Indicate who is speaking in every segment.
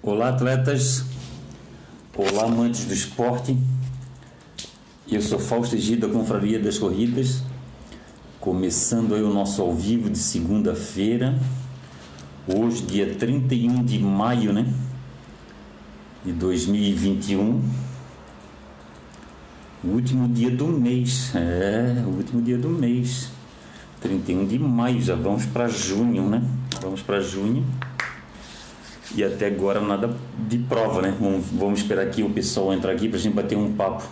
Speaker 1: Olá, atletas. Olá, amantes do esporte. Eu sou Fausto Egida, da Confraria das Corridas. Começando aí o nosso ao vivo de segunda-feira. Hoje, dia 31 de maio, né? De 2021. O último dia do mês. É, o último dia do mês. 31 de maio, já vamos para junho, né? Vamos para junho. E até agora nada de prova, né? Vamos, vamos esperar aqui o pessoal entrar aqui para a gente bater um papo.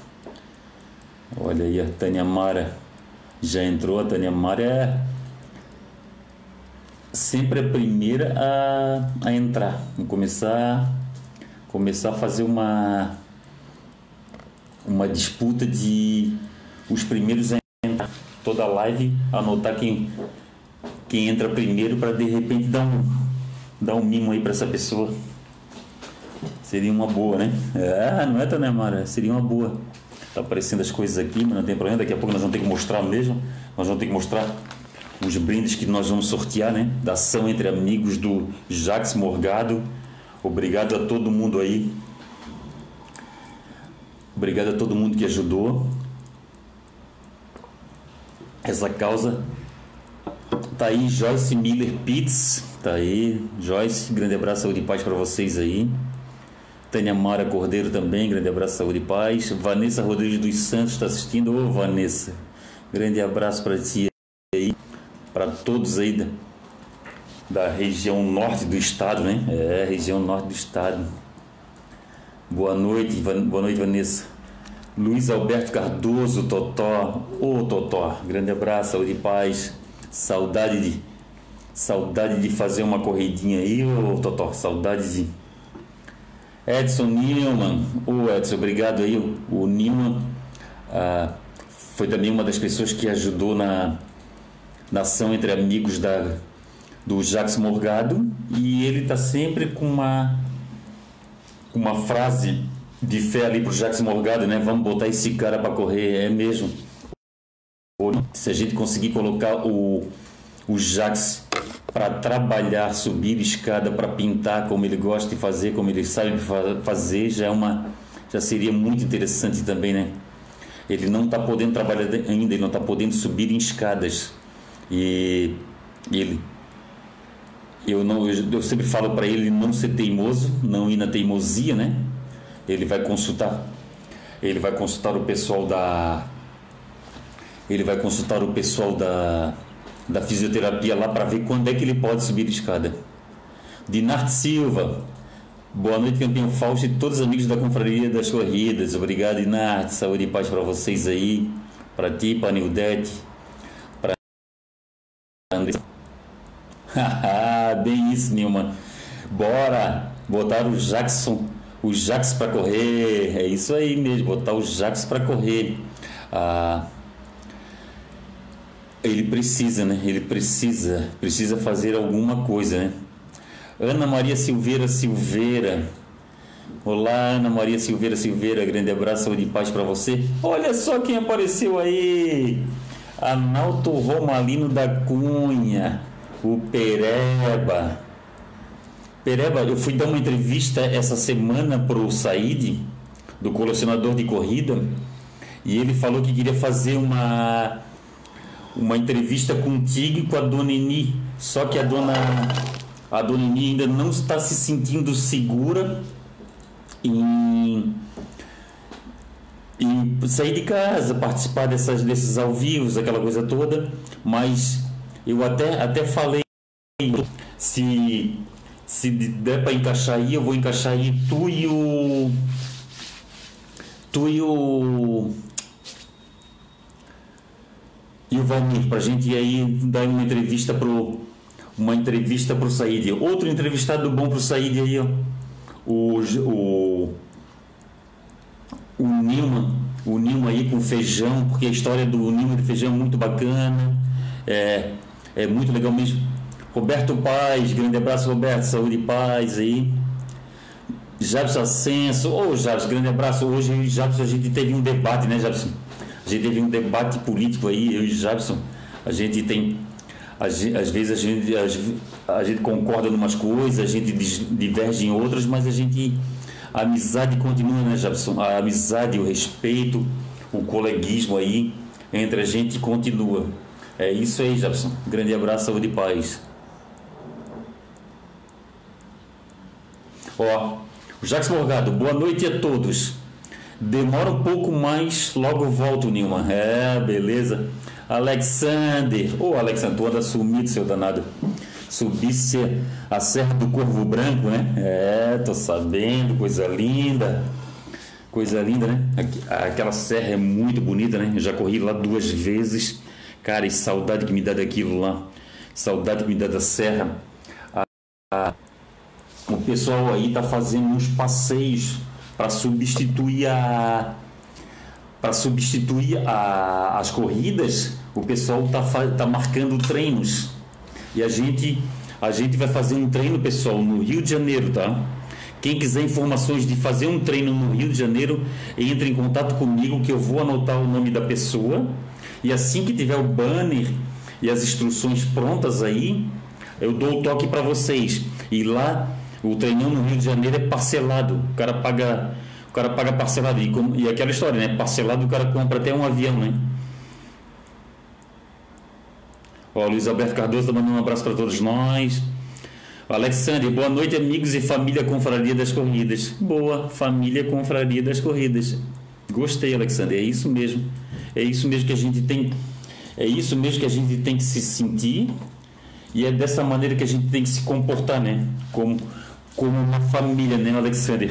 Speaker 1: Olha aí, a Tânia Mara já entrou. A Tânia Mara é sempre a primeira a, a entrar. Vamos começar, começar a fazer uma, uma disputa de os primeiros a entrar. Toda live, anotar quem, quem entra primeiro para de repente dar um dar um mimo aí para essa pessoa. Seria uma boa, né? É, não é, Tânia Mara? Seria uma boa. Tá aparecendo as coisas aqui, mas não tem problema. Daqui a pouco nós vamos ter que mostrar mesmo. Nós vamos ter que mostrar os brindes que nós vamos sortear, né? Da ação entre amigos do Jax Morgado. Obrigado a todo mundo aí. Obrigado a todo mundo que ajudou. Essa causa. Tá aí Joyce Miller Pitts Tá aí, Joyce, grande abraço, saúde e paz para vocês aí. Tânia Mara Cordeiro também, grande abraço, saúde e paz. Vanessa Rodrigues dos Santos está assistindo. Ô, Vanessa, grande abraço para ti aí, para todos aí da, da região norte do estado, né? É, região norte do estado. Boa noite, boa noite, Vanessa. Luiz Alberto Cardoso, Totó. Ô, Totó, grande abraço, saúde e paz. Saudade de Saudade de fazer uma corridinha aí, ô Totó, saudade de. Edson Newman, o Edson, obrigado aí. O Newman ah, foi também uma das pessoas que ajudou na, na ação entre amigos da, do Jacques Morgado e ele está sempre com uma, uma frase de fé ali para o Jacques Morgado, né? Vamos botar esse cara para correr, é mesmo. Se a gente conseguir colocar o, o Jacques para trabalhar, subir escada, para pintar como ele gosta de fazer, como ele sabe fazer, já é uma já seria muito interessante também, né? Ele não está podendo trabalhar ainda, ele não está podendo subir em escadas. E ele eu não eu, eu sempre falo para ele não ser teimoso, não ir na teimosia, né? Ele vai consultar ele vai consultar o pessoal da ele vai consultar o pessoal da da fisioterapia lá para ver quando é que ele pode subir a escada. Dinarte Silva, boa noite, campeão Fausto e todos os amigos da Confraria das Corridas. Obrigado, Dinarte. Saúde e paz para vocês aí, para ti, para Nildete, para André. Bem isso, Nilma. Bora botar o Jackson, o Jackson para correr. É isso aí mesmo, botar o Jackson para correr. Ah, ele precisa, né? Ele precisa, precisa fazer alguma coisa, né? Ana Maria Silveira Silveira. Olá, Ana Maria Silveira Silveira, grande abraço, saúde e paz para você. Olha só quem apareceu aí. Analto Romalino da Cunha, o Pereba. Pereba, eu fui dar uma entrevista essa semana pro Said, do colecionador de corrida, e ele falou que queria fazer uma uma entrevista contigo e com a dona Eni. Só que a dona, a dona Eni ainda não está se sentindo segura em, em sair de casa, participar dessas, desses ao vivo, aquela coisa toda. Mas eu até, até falei se, se der para encaixar aí, eu vou encaixar aí tu e o. Tu e o e o Valmir, para a gente ir aí dar uma entrevista pro uma entrevista pro Said. Outro entrevistado bom pro Said aí, ó. O o o Nilma, o Nilma aí com feijão, porque a história do Nilma de feijão é muito bacana. É é muito legal mesmo. Roberto Paz, grande abraço Roberto, saúde e paz aí. Jabson Ascenso, ô oh, Jabson, grande abraço. Hoje, Jabson, a gente teve um debate, né, Jabson? A gente teve um debate político aí, eu e Jabson. A gente tem às, vezes a gente, a gente concorda em umas coisas, a gente diverge em outras, mas a gente. A amizade continua, né, Jabson? A amizade, o respeito, o coleguismo aí entre a gente continua. É isso aí, Jabson. Grande abraço, saúde e paz. Ó, o Jacques Morgado, boa noite a todos. Demora um pouco mais, logo volto, Nilma. É, beleza. Alexander. Ô, oh, Alexander, tu anda sumido, seu danado. Subisse a Serra do Corvo Branco, né? É, tô sabendo, coisa linda. Coisa linda, né? Aquela serra é muito bonita, né? Eu já corri lá duas vezes. Cara, e saudade que me dá daquilo lá. Saudade que me dá da serra. A, o pessoal aí tá fazendo uns passeios para substituir a para substituir a, as corridas, o pessoal está tá marcando treinos. E a gente, a gente vai fazer um treino, pessoal, no Rio de Janeiro, tá? Quem quiser informações de fazer um treino no Rio de Janeiro, entre em contato comigo que eu vou anotar o nome da pessoa. E assim que tiver o banner e as instruções prontas aí, eu dou o toque para vocês. E lá, o treinão no Rio de Janeiro é parcelado. O cara paga cara paga parcelado. E, e aquela história, né? Parcelado o cara compra até um avião, né? Ó, Luiz Alberto Cardoso tá mandando um abraço para todos nós. Alexandre, boa noite, amigos e família Confraria das Corridas. Boa, família Confraria das Corridas. Gostei, Alexandre, é isso mesmo. É isso mesmo que a gente tem. É isso mesmo que a gente tem que se sentir e é dessa maneira que a gente tem que se comportar, né? Como, como uma família, né, Alexandre?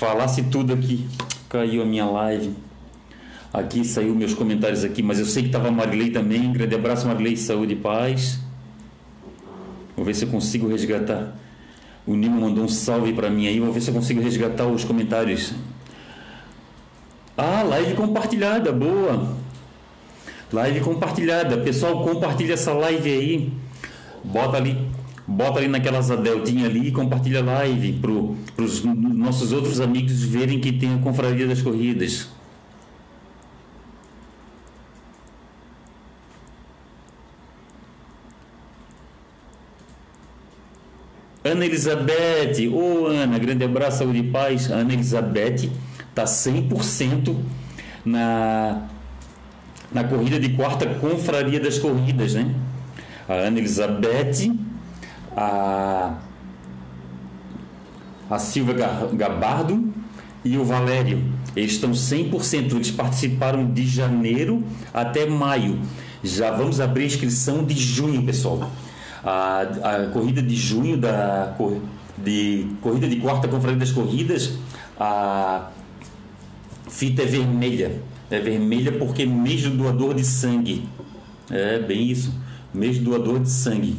Speaker 1: falasse tudo aqui. Caiu a minha live. Aqui saiu meus comentários aqui, mas eu sei que estava a Marilei também. Grande abraço, Marilei, saúde e paz. Vou ver se eu consigo resgatar. O Nimo mandou um salve para mim aí. Vou ver se eu consigo resgatar os comentários. Ah, live compartilhada, boa. Live compartilhada. Pessoal, compartilha essa live aí. Bota ali bota ali naquela deltinha ali e compartilha a live para os nossos outros amigos verem que tem a Confraria das Corridas. Ana Elizabeth, ô oh, Ana, grande abraço, saúde e paz. Ana Elizabeth está 100% na, na corrida de quarta Confraria das Corridas, né? A Ana Elizabeth a, a Silvia Gabardo e o Valério. Eles estão 100%, eles participaram de janeiro até maio. Já vamos abrir a inscrição de junho, pessoal. A, a corrida de junho da de corrida de quarta conferência das corridas, a fita é vermelha. É vermelha porque mês do doador de sangue. É bem isso. Mês do doador de sangue.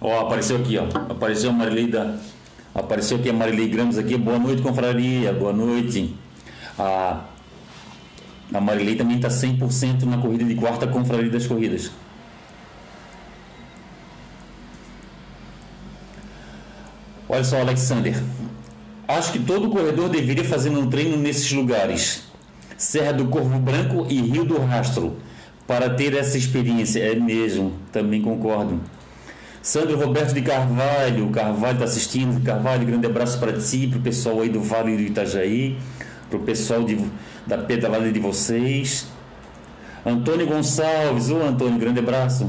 Speaker 1: Ó, apareceu aqui, ó. Apareceu a Marilei da. Apareceu aqui a Marilei Gramos aqui. Boa noite, confraria. Boa noite. A, a Marilei também está 100% na corrida de quarta confraria das corridas. Olha só, Alexander. Acho que todo corredor deveria fazer um treino nesses lugares. Serra do Corvo Branco e Rio do Rastro. Para ter essa experiência. É mesmo, também concordo. Sandro Roberto de Carvalho, Carvalho está assistindo. Carvalho, grande abraço para ti, para o pessoal aí do Vale do Itajaí, para o pessoal de, da pedalada de vocês. Antônio Gonçalves, ô Antônio, grande abraço.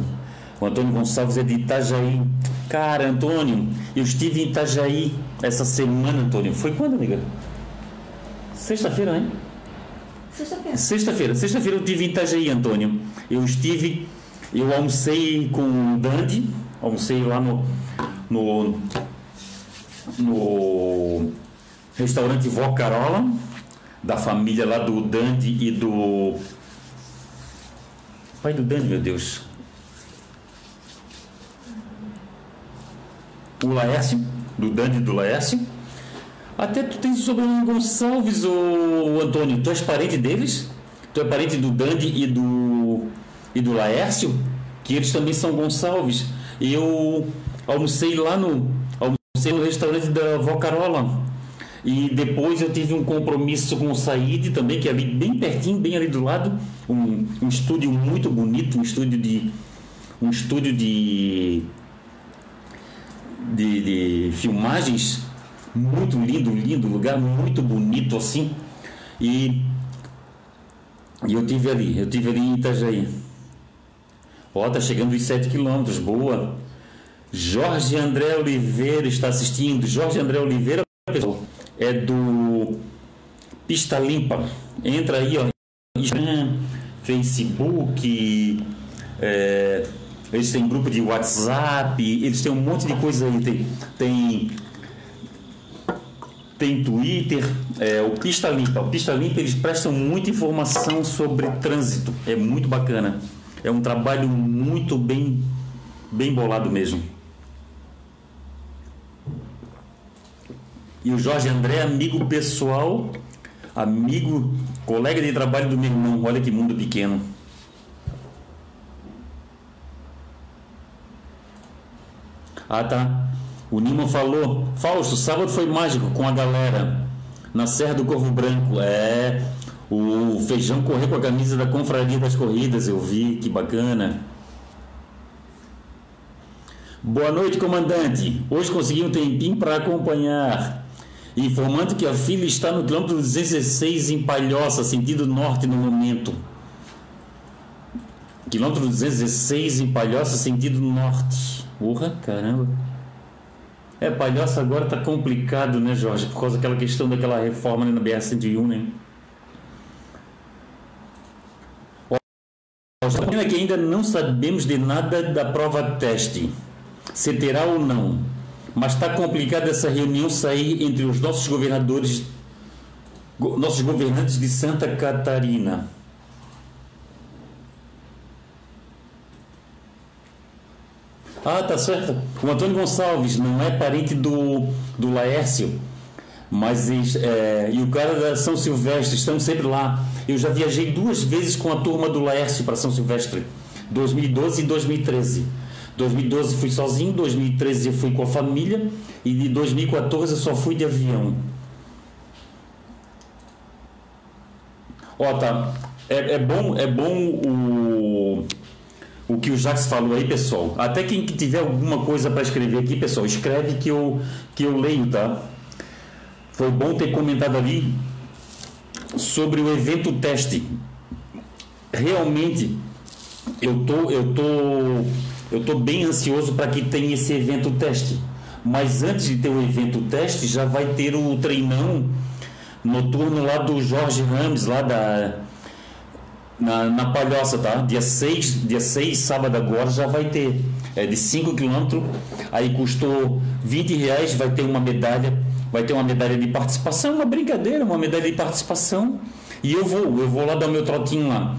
Speaker 1: O Antônio Gonçalves é de Itajaí. Cara, Antônio, eu estive em Itajaí essa semana, Antônio. Foi quando, amiga? Sexta-feira, né? Sexta-feira. Sexta-feira. Sexta-feira eu estive em Itajaí, Antônio. Eu estive, eu almocei com o Dandy, almocei lá no, no, no restaurante Vó Carola, da família lá do Dandy e do. Pai do Dandy, meu Deus. O Laércio, do Dandy do Laércio. Até tu tens o sobrenome Gonçalves, o Antônio. Tu és parente deles? Tu é parente do Dandy e do, e do Laércio? Que eles também são Gonçalves eu almocei lá no almocei no restaurante da Vó Carola. E depois eu tive um compromisso com o Said também, que é ali bem pertinho, bem ali do lado, um, um estúdio muito bonito, um estúdio de um estúdio de de, de filmagens muito lindo, lindo, lugar muito bonito assim. E, e eu tive ali, eu tive ali em Itajaí. Ó, tá chegando os 7 quilômetros, boa. Jorge André Oliveira está assistindo. Jorge André Oliveira, pessoal, é do Pista Limpa. Entra aí, ó. Facebook, é, eles têm grupo de WhatsApp, eles têm um monte de coisa aí. Tem, tem, tem Twitter, é, o Pista Limpa. O Pista Limpa eles prestam muita informação sobre trânsito. É muito bacana. É um trabalho muito bem, bem bolado mesmo. E o Jorge André, amigo pessoal, amigo, colega de trabalho do meu irmão. Olha que mundo pequeno. Ah, tá. O Nima falou, Fausto, sábado foi mágico com a galera na Serra do Corvo Branco. É, o Feijão correr com a camisa da Confraria das Corridas, eu vi, que bacana. Boa noite, comandante. Hoje consegui um tempinho para acompanhar informando que a filha está no quilômetro 216 em Palhoça, sentido norte no momento. Quilômetro 216 em Palhoça, sentido norte. Porra, caramba. É, Palhoça agora tá complicado, né, Jorge? Por causa daquela questão daquela reforma na BR-101, né? Pena que ainda não sabemos de nada da prova teste, se terá ou não. Mas está complicado essa reunião sair entre os nossos governadores, nossos governantes de Santa Catarina. Ah, tá certo. O Antônio Gonçalves não é parente do, do Laércio, mas é, e o cara da São Silvestre, estamos sempre lá. Eu já viajei duas vezes com a turma do Laércio para São Silvestre, 2012 e 2013. 2012 fui sozinho, 2013 eu fui com a família e de 2014 eu só fui de avião. Ó, tá. É, é bom, é bom o, o que o Jacques falou aí, pessoal. Até quem tiver alguma coisa para escrever aqui, pessoal, escreve que eu, que eu leio, tá? Foi bom ter comentado ali sobre o evento teste. Realmente, eu tô, eu tô eu estou bem ansioso para que tenha esse evento teste. Mas antes de ter o evento teste, já vai ter o treinão noturno lá do Jorge Ramos, lá da. Na, na Palhoça, tá? Dia 6, dia 6, sábado agora, já vai ter. É de 5 km, aí custou 20 reais, vai ter uma medalha, vai ter uma medalha de participação, uma brincadeira, uma medalha de participação. E eu vou, eu vou lá dar o meu trotinho lá.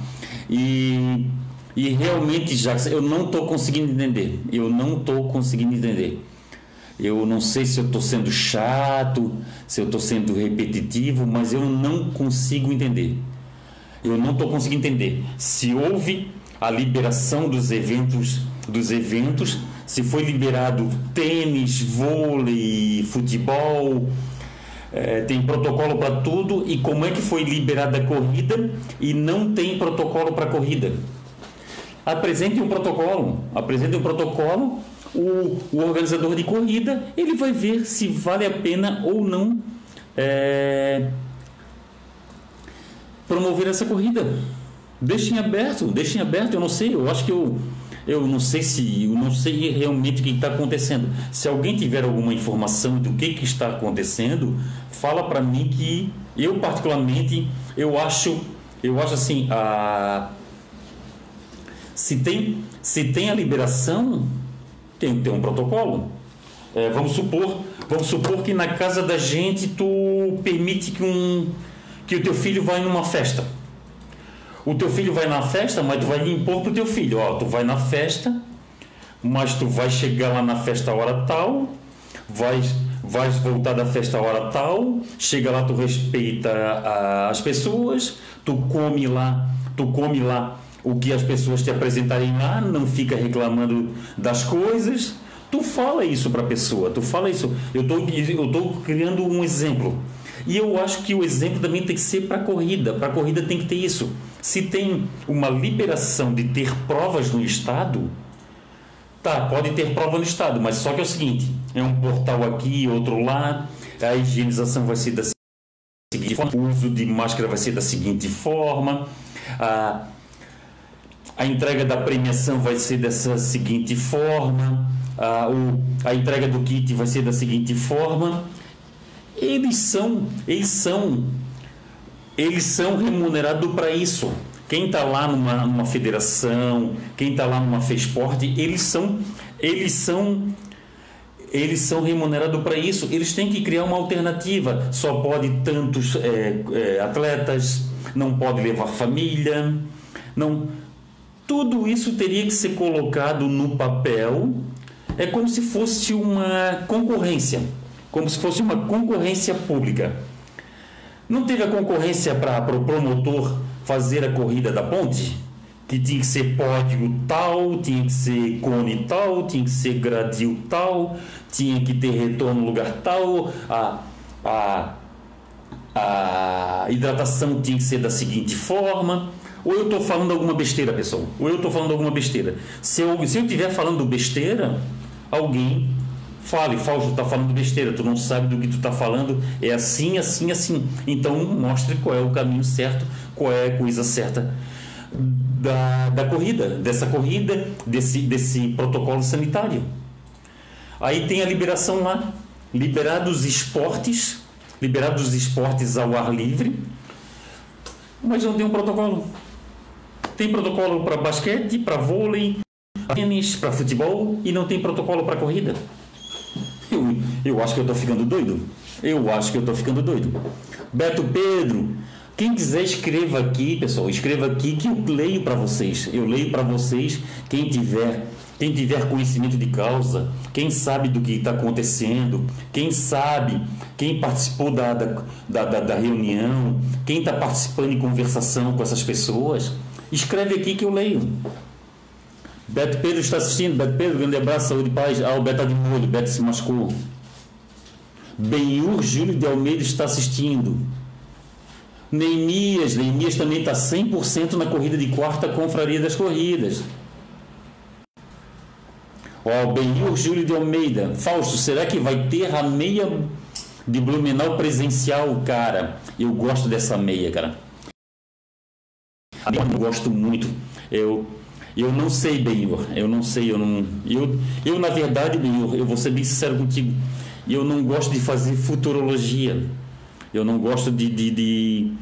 Speaker 1: E e realmente, Jacques, eu não estou conseguindo entender. Eu não estou conseguindo entender. Eu não sei se eu estou sendo chato, se eu estou sendo repetitivo, mas eu não consigo entender. Eu não estou conseguindo entender. Se houve a liberação dos eventos, dos eventos, se foi liberado tênis, vôlei, futebol, é, tem protocolo para tudo, e como é que foi liberada a corrida e não tem protocolo para corrida? apresente um protocolo, apresente um protocolo, o, o, organizador de corrida ele vai ver se vale a pena ou não é, promover essa corrida. Deixem aberto, deixem aberto. Eu não sei, eu acho que eu eu não sei se eu não sei realmente o que está acontecendo. Se alguém tiver alguma informação do que, que está acontecendo, fala para mim que eu particularmente eu acho eu acho assim a se tem, se tem a liberação, tem que ter um protocolo. É, vamos supor, vamos supor que na casa da gente tu permite que um que o teu filho vai numa festa. O teu filho vai na festa, mas tu vai impor pro teu filho, ó, tu vai na festa, mas tu vai chegar lá na festa a hora tal, vais vais voltar da festa a hora tal, chega lá tu respeita as pessoas, tu come lá, tu come lá o que as pessoas te apresentarem lá, não fica reclamando das coisas. Tu fala isso para a pessoa, tu fala isso. Eu tô, eu tô criando um exemplo. E eu acho que o exemplo também tem que ser para a corrida. Para a corrida tem que ter isso. Se tem uma liberação de ter provas no estado, tá, pode ter prova no estado, mas só que é o seguinte: é um portal aqui, outro lá, a higienização vai ser da seguinte forma, o uso de máscara vai ser da seguinte forma, a, a entrega da premiação vai ser dessa seguinte forma, a, o, a entrega do kit vai ser da seguinte forma. Eles são, eles são, eles são remunerados para isso. Quem está lá numa, numa federação, quem está lá numa FESPORT, eles são, eles são eles são remunerados para isso. Eles têm que criar uma alternativa. Só pode tantos é, é, atletas, não pode levar família, não. Tudo isso teria que ser colocado no papel. É como se fosse uma concorrência como se fosse uma concorrência pública. Não teve a concorrência para o pro promotor fazer a corrida da ponte? Que tinha que ser pódio tal, tinha que ser cone tal, tinha que ser gradil tal, tinha que ter retorno no lugar tal, a, a, a hidratação tinha que ser da seguinte forma. Ou eu estou falando alguma besteira, pessoal? Ou eu estou falando alguma besteira? Se eu, se eu estiver falando besteira, alguém Fale, Fausto, está falando besteira, tu não sabe do que tu está falando, é assim, assim, assim. Então mostre qual é o caminho certo, qual é a coisa certa da, da corrida, dessa corrida, desse, desse protocolo sanitário. Aí tem a liberação lá, liberados esportes, liberados esportes ao ar livre, mas não tem um protocolo. Tem protocolo para basquete, para vôlei, tênis, para futebol e não tem protocolo para corrida. Eu, eu acho que eu estou ficando doido. Eu acho que eu estou ficando doido. Beto Pedro, quem quiser escreva aqui, pessoal, escreva aqui que eu leio para vocês. Eu leio para vocês. Quem tiver, quem tiver conhecimento de causa, quem sabe do que está acontecendo, quem sabe, quem participou da, da, da, da reunião, quem está participando em conversação com essas pessoas, escreve aqui que eu leio. Beto Pedro está assistindo. Beto Pedro, grande abraço, saúde e paz. Ah, o Beto de molho, Beto se machucou. Benhur Júlio de Almeida está assistindo. Neemias, Neemias também está 100% na corrida de quarta confraria das corridas. Ó, oh, Benhur Júlio de Almeida. Fausto, será que vai ter a meia de Blumenau presencial, cara? Eu gosto dessa meia, cara. Eu gosto muito. Eu eu não sei, Benhor. Eu não sei, eu não. Eu, eu na verdade, Benhor, eu vou ser bem sincero contigo. Eu não gosto de fazer futurologia. Eu não gosto de, de, de,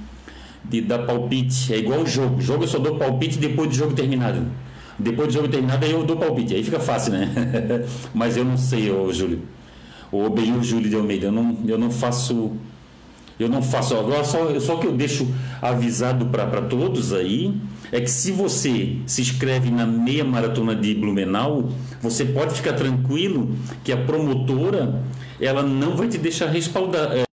Speaker 1: de dar palpite. É igual o jogo. Jogo eu só dou palpite depois do jogo terminado. Depois do jogo terminado, aí eu dou palpite. Aí fica fácil, né? Mas eu não sei, ô Júlio. O Benhor Júlio de Almeida. Eu não, eu não faço. Eu não faço. Agora, só, só que eu deixo avisado para todos aí é que se você se inscreve na meia maratona de Blumenau, você pode ficar tranquilo que a promotora ela não vai te deixar respaldar. É,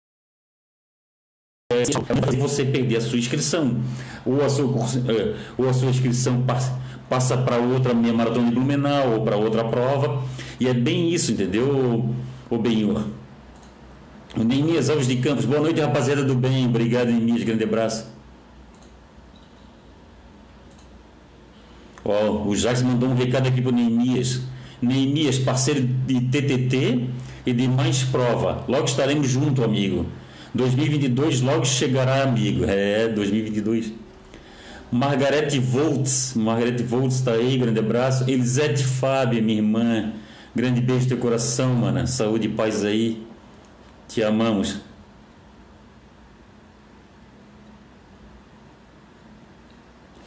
Speaker 1: é você perder a sua inscrição ou a sua, é, ou a sua inscrição passa, passa para outra meia maratona de Blumenau ou para outra prova e é bem isso, entendeu, o Benhor? O Neemias Alves de Campos, boa noite rapaziada do bem, obrigado Neemias, grande abraço Ó, o Jacques mandou um recado aqui para o Neemias. Neemias, parceiro de TTT e de Mais Prova. Logo estaremos juntos, amigo. 2022 logo chegará, amigo. É, 2022. Margarete Volts. Margarete Volts está aí, grande abraço. Elisete Fábio, minha irmã. Grande beijo no teu coração, mana. Saúde e paz aí. Te amamos.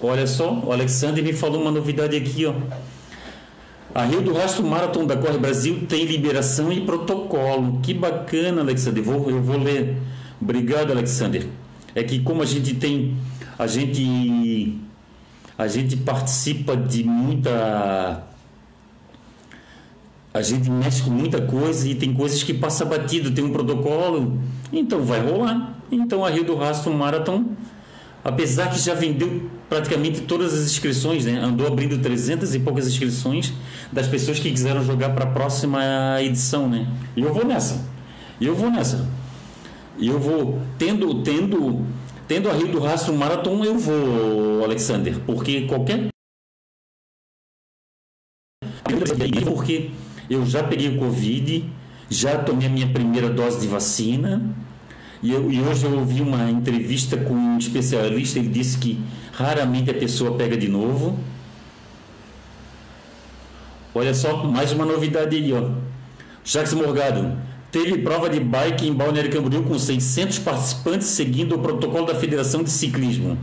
Speaker 1: Olha só, o Alexandre me falou uma novidade aqui, ó. A Rio do Rastro Marathon da Corre Brasil tem liberação e protocolo. Que bacana, Alexandre. Vou, eu vou ler. Obrigado, Alexander. É que como a gente tem, a gente, a gente participa de muita, a gente mexe com muita coisa e tem coisas que passa batido, tem um protocolo, então vai rolar. Então a Rio do Rastro Marathon apesar que já vendeu praticamente todas as inscrições, né? andou abrindo 300 e poucas inscrições das pessoas que quiseram jogar para a próxima edição. Né? E eu vou nessa. Eu vou nessa. Eu vou, tendo, tendo, tendo a Rio do Rastro Marathon, eu vou, Alexander, porque qualquer. Porque eu já peguei o Covid, já tomei a minha primeira dose de vacina, e, eu, e hoje eu ouvi uma entrevista com um especialista, ele disse que raramente a pessoa pega de novo. Olha só, mais uma novidade aí, ó. Jacques Morgado, teve prova de bike em Balneário Camboriú com 600 participantes seguindo o protocolo da Federação de Ciclismo.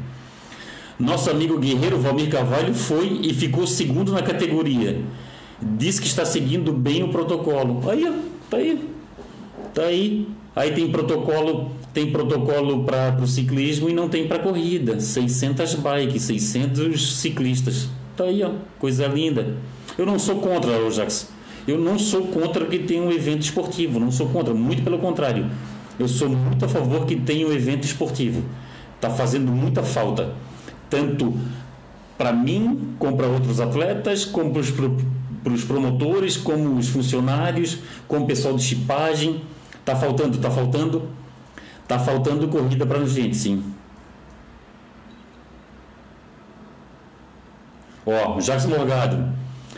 Speaker 1: Nosso amigo guerreiro Valmir Carvalho foi e ficou segundo na categoria. Diz que está seguindo bem o protocolo. Aí, tá aí. Tá aí. Aí tem protocolo, tem protocolo para o ciclismo e não tem para corrida. 600 bikes, 600 ciclistas. Tá aí, ó, coisa linda. Eu não sou contra, o Jax. Eu não sou contra que tenha um evento esportivo, não sou contra, muito pelo contrário. Eu sou muito a favor que tenha um evento esportivo. Está fazendo muita falta, tanto para mim, como para outros atletas, como para os promotores, como os funcionários, como o pessoal de chipagem Tá faltando, tá faltando. Tá faltando corrida para gente, sim. Ó, Jacques Morgado.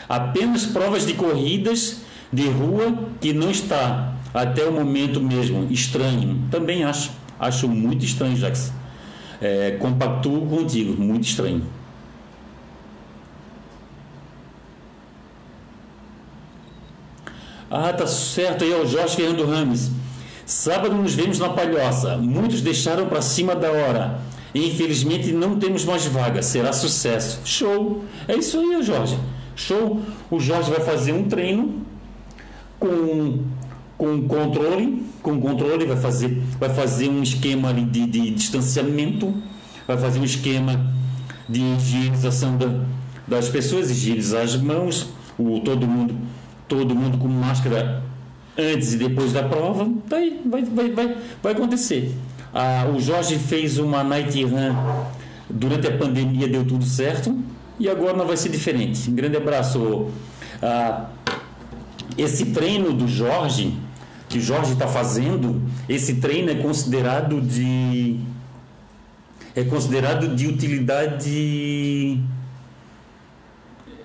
Speaker 1: Apenas provas de corridas de rua que não está até o momento mesmo estranho. Também acho. Acho muito estranho, Jacques. É, compactuo contigo, muito estranho. Ah, tá certo aí, o Jorge Fernando Rames. Sábado nos vemos na Palhoça. Muitos deixaram para cima da hora. Infelizmente não temos mais vaga. Será sucesso. Show. É isso aí, Jorge. Show. O Jorge vai fazer um treino com com controle, com controle vai fazer vai fazer um esquema de, de distanciamento, vai fazer um esquema de higienização da, das pessoas, higienizar as mãos, o todo mundo todo mundo com máscara antes e depois da prova, tá aí, vai, vai, vai, vai acontecer. Ah, o Jorge fez uma night run durante a pandemia, deu tudo certo, e agora não vai ser diferente. Um grande abraço. Ah, esse treino do Jorge, que o Jorge está fazendo, esse treino é considerado de é considerado de utilidade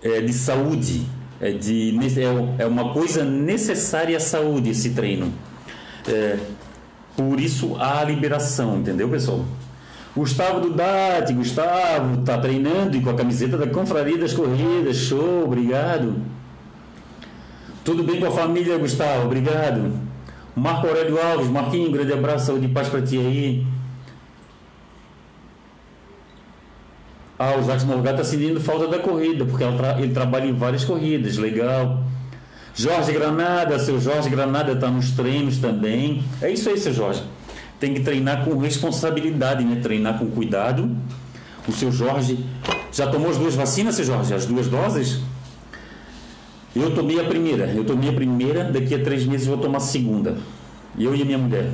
Speaker 1: é, de saúde é, de, é, é uma coisa necessária à saúde esse treino. É, por isso há liberação, entendeu, pessoal? Gustavo Dudati, Gustavo, tá treinando e com a camiseta da Confraria das Corridas, show, obrigado. Tudo bem com a família, Gustavo, obrigado. Marco Aurélio Alves, Marquinho, grande abraço, saúde e paz para ti aí. Ah, o Jacques Morgado está sentindo falta da corrida, porque tra ele trabalha em várias corridas, legal. Jorge Granada, seu Jorge Granada está nos treinos também. É isso aí, seu Jorge. Tem que treinar com responsabilidade, né? Treinar com cuidado. O seu Jorge já tomou as duas vacinas, seu Jorge? As duas doses? Eu tomei a primeira. Eu tomei a primeira, daqui a três meses vou tomar a segunda. Eu e a minha mulher.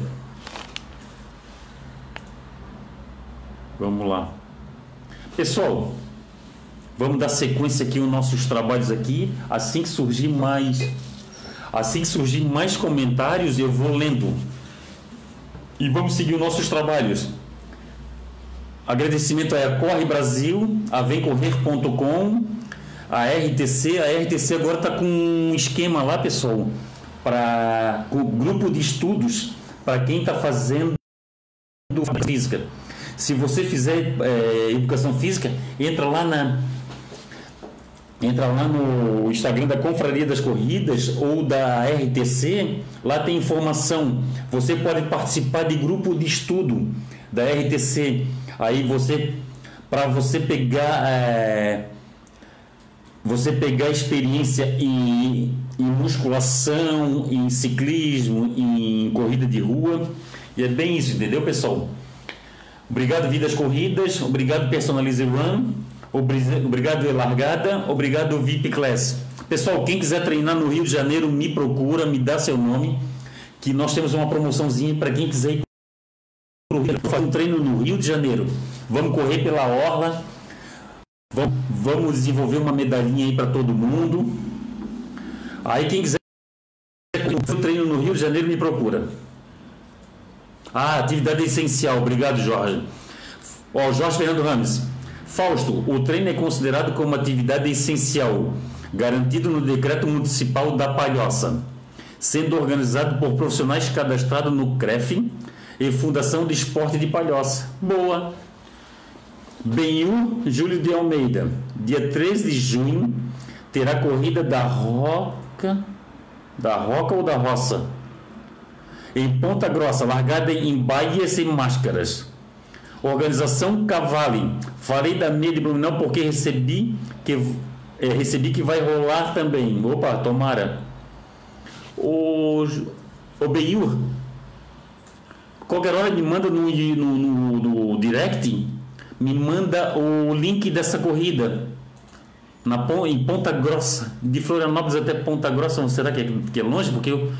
Speaker 1: Vamos lá. Pessoal, vamos dar sequência aqui aos nossos trabalhos aqui. Assim que surgir mais, assim que surgir mais comentários, eu vou lendo. E vamos seguir os nossos trabalhos. Agradecimento a Corre Brasil, a Vemcorrer.com, a RTC. A RTC agora está com um esquema lá, pessoal, para o grupo de estudos para quem está fazendo física. Se você fizer é, educação física, entra lá na entra lá no Instagram da Confraria das Corridas ou da RTC, lá tem informação. Você pode participar de grupo de estudo da RTC. Aí você para você pegar é, você pegar experiência em, em musculação, em ciclismo, em corrida de rua. E é bem isso, entendeu, pessoal? Obrigado Vidas Corridas, obrigado Personalize Run, obrigado Largada, obrigado VIP Class. Pessoal, quem quiser treinar no Rio de Janeiro, me procura, me dá seu nome, que nós temos uma promoçãozinha para quem quiser ir fazer um treino no Rio de Janeiro. Vamos correr pela orla, vamos desenvolver uma medalhinha aí para todo mundo. Aí quem quiser treino no Rio de Janeiro, me procura. Ah, atividade essencial. Obrigado, Jorge. Ó, Jorge Fernando Ramos. Fausto, o treino é considerado como atividade essencial, garantido no decreto municipal da Palhoça, sendo organizado por profissionais cadastrados no CREF e Fundação de Esporte de Palhoça. Boa! Benhu Júlio de Almeida, dia 13 de junho, terá corrida da Roca, da Roca ou da Roça? Em Ponta Grossa, largada em Bahia sem máscaras. Organização Cavale. Falei da minha de Blumenau porque recebi que é, recebi que vai rolar também. Opa, tomara. O, o Benhur, qualquer hora me manda no, no, no, no direct, me manda o link dessa corrida na, em Ponta Grossa, de Florianópolis até Ponta Grossa, será que é, que é longe? Porque eu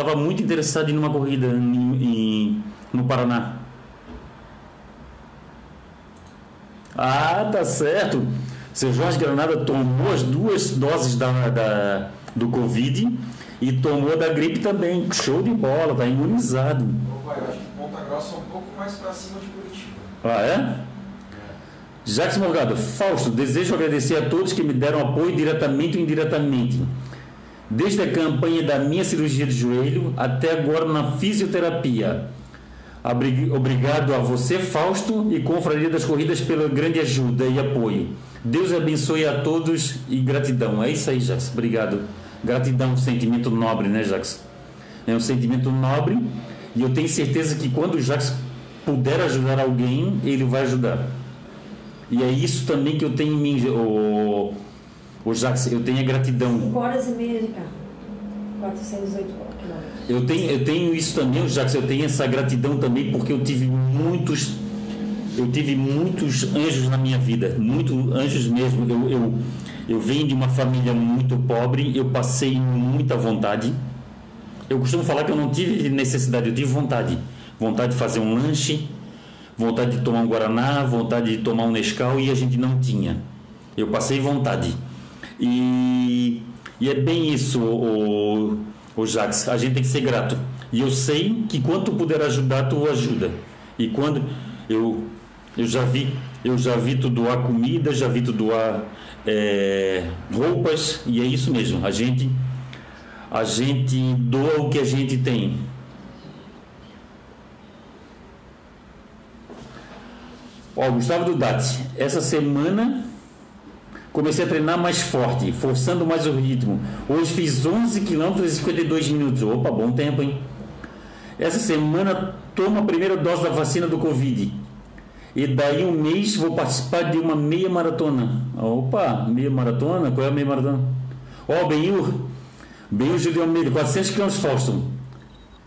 Speaker 1: estava muito interessado em uma corrida em, em, no Paraná. Ah, tá certo. Seu Jorge Granada tomou as duas doses da, da, do Covid e tomou da gripe também. Show de bola, tá imunizado.
Speaker 2: Opa, eu acho que Ponta Grossa é um pouco mais para cima de Curitiba.
Speaker 1: Ah, é? Jacques Morgado, Fausto, desejo agradecer a todos que me deram apoio diretamente ou indiretamente. Desde a campanha da minha cirurgia de joelho até agora na fisioterapia. Obrigado a você, Fausto, e Confraria das Corridas pela grande ajuda e apoio. Deus abençoe a todos e gratidão. É isso aí, Jacques. Obrigado. Gratidão, um sentimento nobre, né, Jacques? É um sentimento nobre e eu tenho certeza que quando o Jacques puder ajudar alguém, ele vai ajudar. E é isso também que eu tenho em mim, o, o Jacques, eu tenho a gratidão.
Speaker 3: 5 horas e meia de carro. 408 quilômetros.
Speaker 1: Eu tenho, eu tenho isso também, Jacques, eu tenho essa gratidão também porque eu tive muitos eu tive muitos anjos na minha vida, muitos anjos mesmo. Eu, eu, eu venho de uma família muito pobre, eu passei muita vontade. Eu costumo falar que eu não tive necessidade, eu tive vontade. Vontade de fazer um lanche, vontade de tomar um Guaraná, vontade de tomar um Nescau e a gente não tinha. Eu passei vontade. E, e é bem isso, o, o. A gente tem que ser grato. E eu sei que quando tu puder ajudar, tu ajuda. E quando eu, eu já vi, eu já vi tu doar comida, já vi tu doar é, roupas, e é isso mesmo. A gente, a gente doa o que a gente tem. Ó, Gustavo Dudati, essa semana comecei a treinar mais forte, forçando mais o ritmo. Hoje fiz 11 km e 52 minutos. Opa, bom tempo, hein? Essa semana tomo a primeira dose da vacina do Covid. E daí um mês vou participar de uma meia maratona. Opa, meia maratona? Qual é a meia maratona? Ó, oh, Benhur, Benhur Julião Almeida, 400 km Fausto.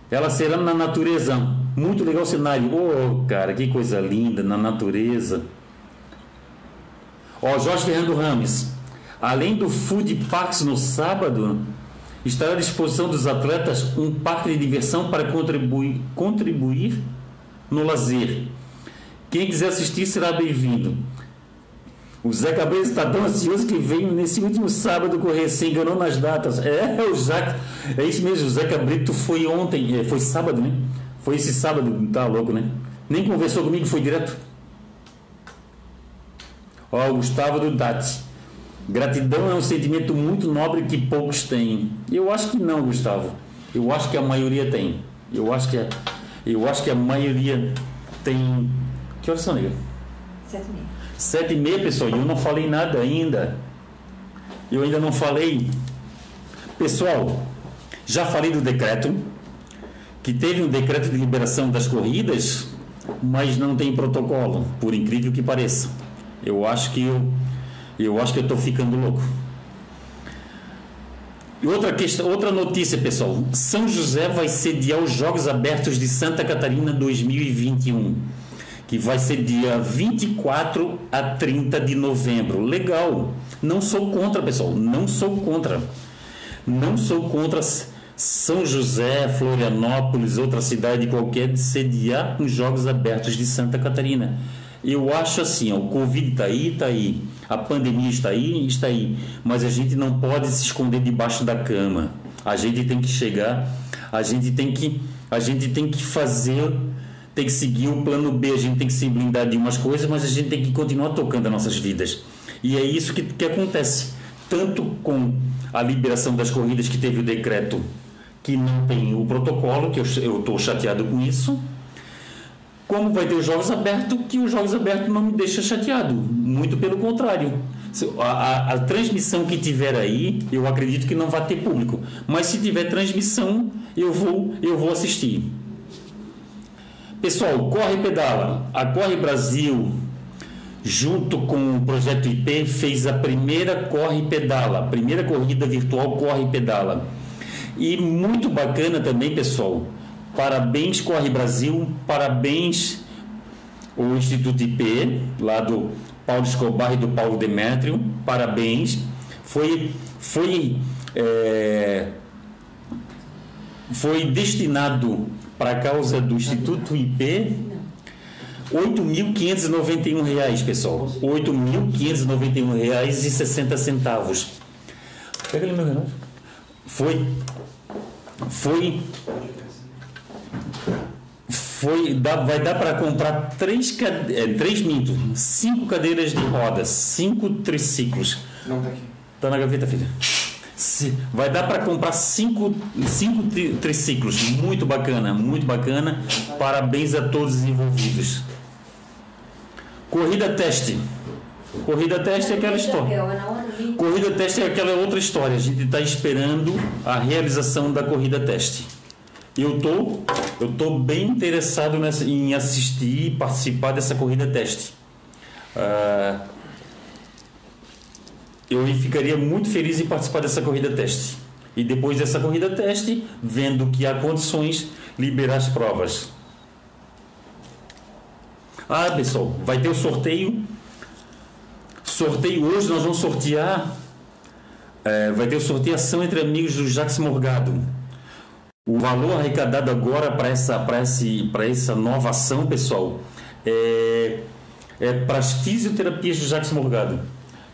Speaker 1: Ela será na natureza. Muito legal o cenário. Oh, cara, que coisa linda na natureza. Ó, Jorge Fernando Rames. Além do Food Parks no sábado, estará à disposição dos atletas um parque de diversão para contribuir, contribuir no lazer. Quem quiser assistir será bem-vindo. O Zé Cabreiro está tão ansioso que veio nesse último sábado correr, se enganou nas datas. É, o Zé, é isso mesmo, o Zé Cabrito foi ontem, é, foi sábado, né? Foi esse sábado, tá louco, né? Nem conversou comigo, foi direto. Ó, o Gustavo do Dati. Gratidão é um sentimento muito nobre que poucos têm. Eu acho que não, Gustavo. Eu acho que a maioria tem. Eu acho que a, eu acho que a maioria tem. Que horas são, nega?
Speaker 3: Sete e meia.
Speaker 1: Sete e meia, pessoal. E eu não falei nada ainda. Eu ainda não falei. Pessoal, já falei do decreto que teve um decreto de liberação das corridas, mas não tem protocolo, por incrível que pareça. Eu acho que eu, eu acho que eu estou ficando louco. E outra questão, outra notícia, pessoal. São José vai sediar os Jogos Abertos de Santa Catarina 2021, que vai ser dia 24 a 30 de novembro. Legal. Não sou contra, pessoal. Não sou contra. Não sou contra são José, Florianópolis, outra cidade qualquer, de sediar os Jogos Abertos de Santa Catarina. Eu acho assim, ó, o Covid está aí, está aí, a pandemia está aí, está aí, mas a gente não pode se esconder debaixo da cama. A gente tem que chegar, a gente tem que, a gente tem que fazer tem que seguir o plano B, a gente tem que se blindar de umas coisas, mas a gente tem que continuar tocando as nossas vidas. E é isso que, que acontece. Tanto com a liberação das corridas que teve o decreto que não tem o protocolo, que eu estou chateado com isso, como vai ter os jogos abertos, que os jogos abertos não me deixa chateado. Muito pelo contrário. A, a, a, transmissão que tiver aí, eu acredito que não vai ter público. Mas se tiver transmissão, eu vou, eu vou assistir. Pessoal, Corre Pedala. A Corre Brasil, junto com o projeto IP, fez a primeira Corre Pedala, a primeira corrida virtual Corre Pedala. E muito bacana também, pessoal. Parabéns Corre Brasil, parabéns o Instituto IP, lá do Paulo Escobar e do Paulo Demétrio, parabéns. Foi, foi, é, foi destinado para a causa do Instituto IP, R$ 8.591, pessoal. R$ 8.591,60. Pega ali meu relógio. Foi. Foi. Foi, dá, vai dar para comprar três, é, três minto, cinco cadeiras de rodas, cinco triciclos.
Speaker 2: Não tá aqui.
Speaker 1: Tá na gaveta, filha vai dar para comprar cinco, cinco triciclos. Muito bacana, muito bacana. Parabéns a todos os envolvidos. Corrida teste. Corrida teste é aquela história. Corrida teste é aquela outra história. A gente está esperando a realização da corrida teste. Eu tô, eu tô bem interessado nessa, em assistir e participar dessa corrida teste. Uh, eu ficaria muito feliz em participar dessa corrida teste. E depois dessa corrida teste, vendo que há condições, liberar as provas. Ah, pessoal, vai ter o sorteio. Sorteio hoje, nós vamos sortear. É, vai ter o sorteação entre amigos do Jacques Morgado. O valor arrecadado agora para essa, essa nova ação, pessoal, é, é para as fisioterapias do Jacques Morgado.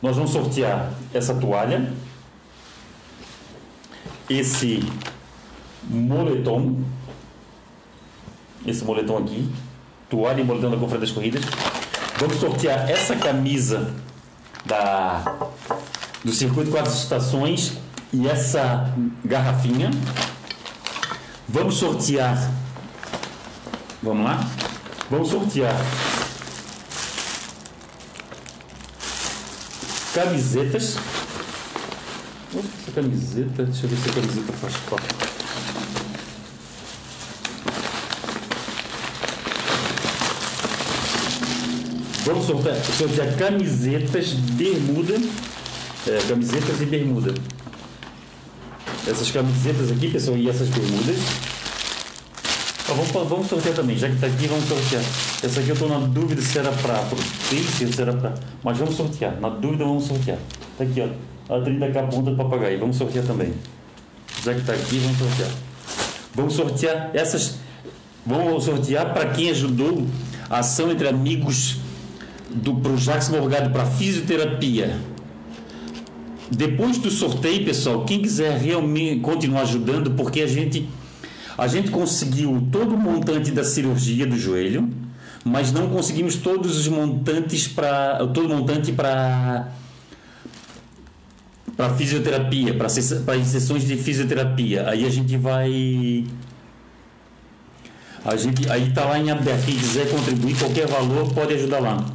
Speaker 1: Nós vamos sortear essa toalha, esse moletom, esse moletom aqui, toalha e moletom da Conferência das Corridas. Vamos sortear essa camisa da, do Circuito Quatro Estações e essa garrafinha. Vamos sortear. Vamos lá? Vamos sortear camisetas. essa camiseta, deixa eu ver se a camiseta faz parte. Vamos sortear, sortear camisetas, bermuda, é, camisetas e bermuda. Essas camisetas aqui, pessoal, e essas bermudas. Ah, vamos, vamos sortear também, já que está aqui, vamos sortear. Essa aqui eu estou na dúvida se era para Prince ou se era para. Mas vamos sortear, na dúvida vamos sortear. Está aqui, ó. A 30k ponta do papagaio, vamos sortear também. Já que está aqui, vamos sortear. Vamos sortear essas. Vamos sortear para quem ajudou a ação entre amigos do Projax Morgado para fisioterapia. Depois do sorteio, pessoal, quem quiser realmente continuar ajudando, porque a gente a gente conseguiu todo o montante da cirurgia do joelho, mas não conseguimos todos os montantes para todo o montante para para fisioterapia, para sessões de fisioterapia. Aí a gente vai a gente aí tá lá em aberto, quem quiser contribuir qualquer valor pode ajudar lá.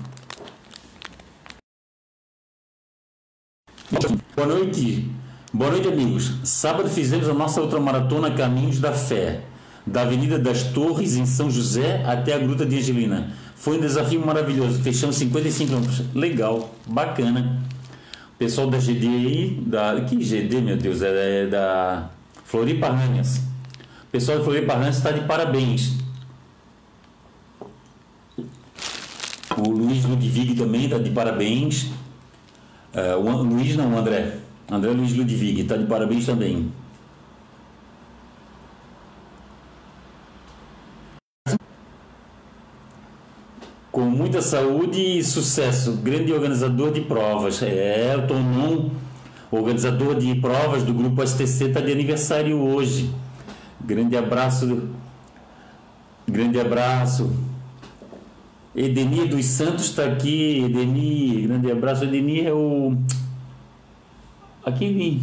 Speaker 1: Boa noite. Boa noite, amigos. Sábado fizemos a nossa ultramaratona Caminhos da Fé, da Avenida das Torres, em São José, até a Gruta de Angelina. Foi um desafio maravilhoso. Fechamos 55 km. Legal, bacana. O pessoal da GD aí, da. Que GD, meu Deus? É, é da Floripa Ranhas. O pessoal da Floripa Ranhas está de parabéns. O Luiz Ludwig também está de parabéns. Uh, o Luiz não, o André. André Luiz Ludwig, está de parabéns também. Com muita saúde e sucesso, grande organizador de provas. É, o Tonon, organizador de provas do grupo STC, está de aniversário hoje. Grande abraço Grande abraço. Edenir dos Santos está aqui. Edenir, grande abraço. Edenir é o. Aquele.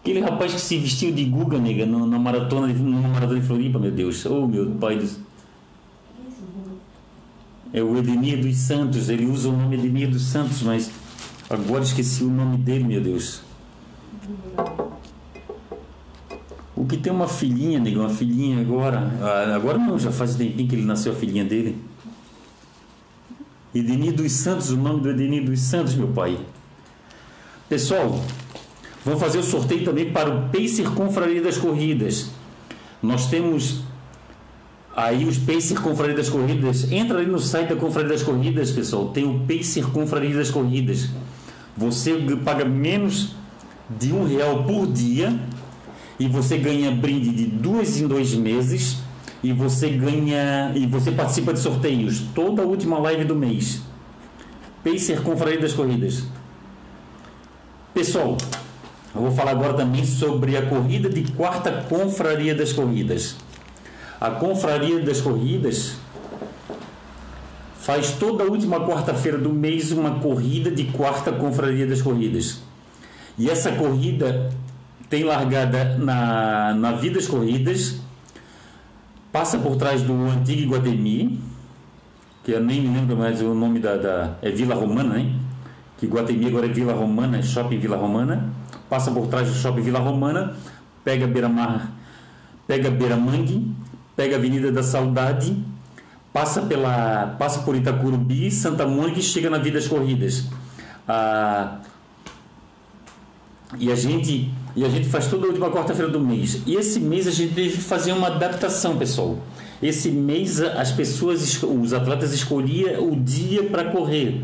Speaker 1: Aquele rapaz que se vestiu de Guga, nega, no- na maratona de, na maratona de Floripa, meu Deus. Oh, meu pai do É o Edenir dos Santos. Ele usa o nome Edenir dos Santos, mas agora esqueci o nome dele, meu Deus. O que tem uma filhinha, nega, uma filhinha agora. Agora não, já faz tempinho que ele nasceu a filhinha dele. Edenir dos Santos, o nome do Edenir dos Santos, meu pai. Pessoal, vamos fazer o sorteio também para o Pacer Confraria das Corridas. Nós temos aí os Pacer Confraria das Corridas. Entra ali no site da Confraria das Corridas, pessoal. Tem o Pacer Confraria das Corridas. Você paga menos de um real por dia e você ganha brinde de dois em dois meses e você ganha e você participa de sorteios toda a última live do mês. Pacer Confraria das Corridas. Pessoal, eu vou falar agora também sobre a corrida de quarta Confraria das Corridas. A Confraria das Corridas faz toda a última quarta-feira do mês uma corrida de quarta Confraria das Corridas. E essa corrida tem largada na, na Vidas Corridas, passa por trás do antigo Iguatemi, que eu nem me lembro mais o nome da, da é Vila Romana, né? Que Iguatemi agora é Vila Romana, é Shopping Vila Romana, passa por trás do Shopping Vila Romana, pega Beira-Mar, pega Beira-Mangue, pega Avenida da Saudade, passa pela passa por Itacurubi, Santa Mônica e chega na Vidas Corridas. Ah, e a gente e a gente faz toda a última quarta-feira do mês. E esse mês a gente teve que fazer uma adaptação, pessoal. Esse mês as pessoas, es- os atletas escolhiam o dia para correr.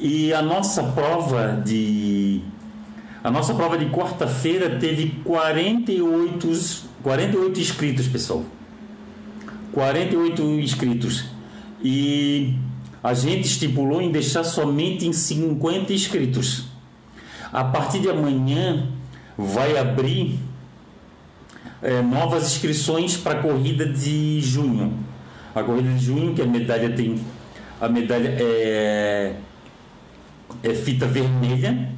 Speaker 1: E a nossa prova de a nossa prova de quarta-feira teve 48 48 inscritos, pessoal. 48 inscritos. E a gente estipulou em deixar somente em 50 inscritos. A partir de amanhã vai abrir eh, novas inscrições para a corrida de junho. A corrida de junho, que a medalha tem. A medalha é, é fita vermelha.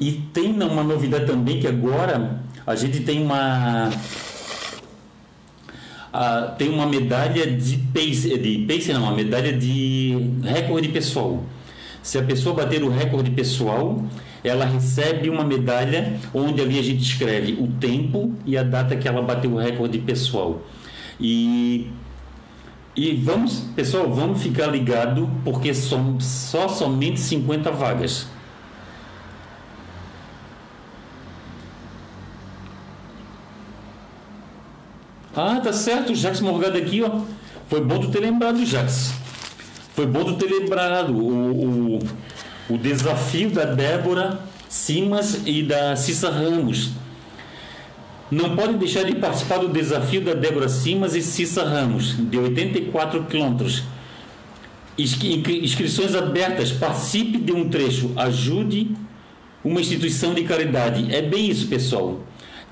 Speaker 1: E tem uma novidade também que agora a gente tem uma. ah, tem uma medalha de pace, de pace não, uma medalha de recorde pessoal. Se a pessoa bater o recorde pessoal, ela recebe uma medalha onde ali a gente escreve o tempo e a data que ela bateu o recorde pessoal. E e vamos, pessoal, vamos ficar ligado porque são só somente 50 vagas. Ah, tá certo, o Jax Morgado aqui, ó. Foi bom tu ter lembrado, Jax. Foi bom tu ter lembrado o, o, o desafio da Débora Simas e da Cissa Ramos. Não pode deixar de participar do desafio da Débora Simas e Cissa Ramos, de 84 quilômetros. Inscri- Inscrições abertas. Participe de um trecho. Ajude uma instituição de caridade. É bem isso, pessoal.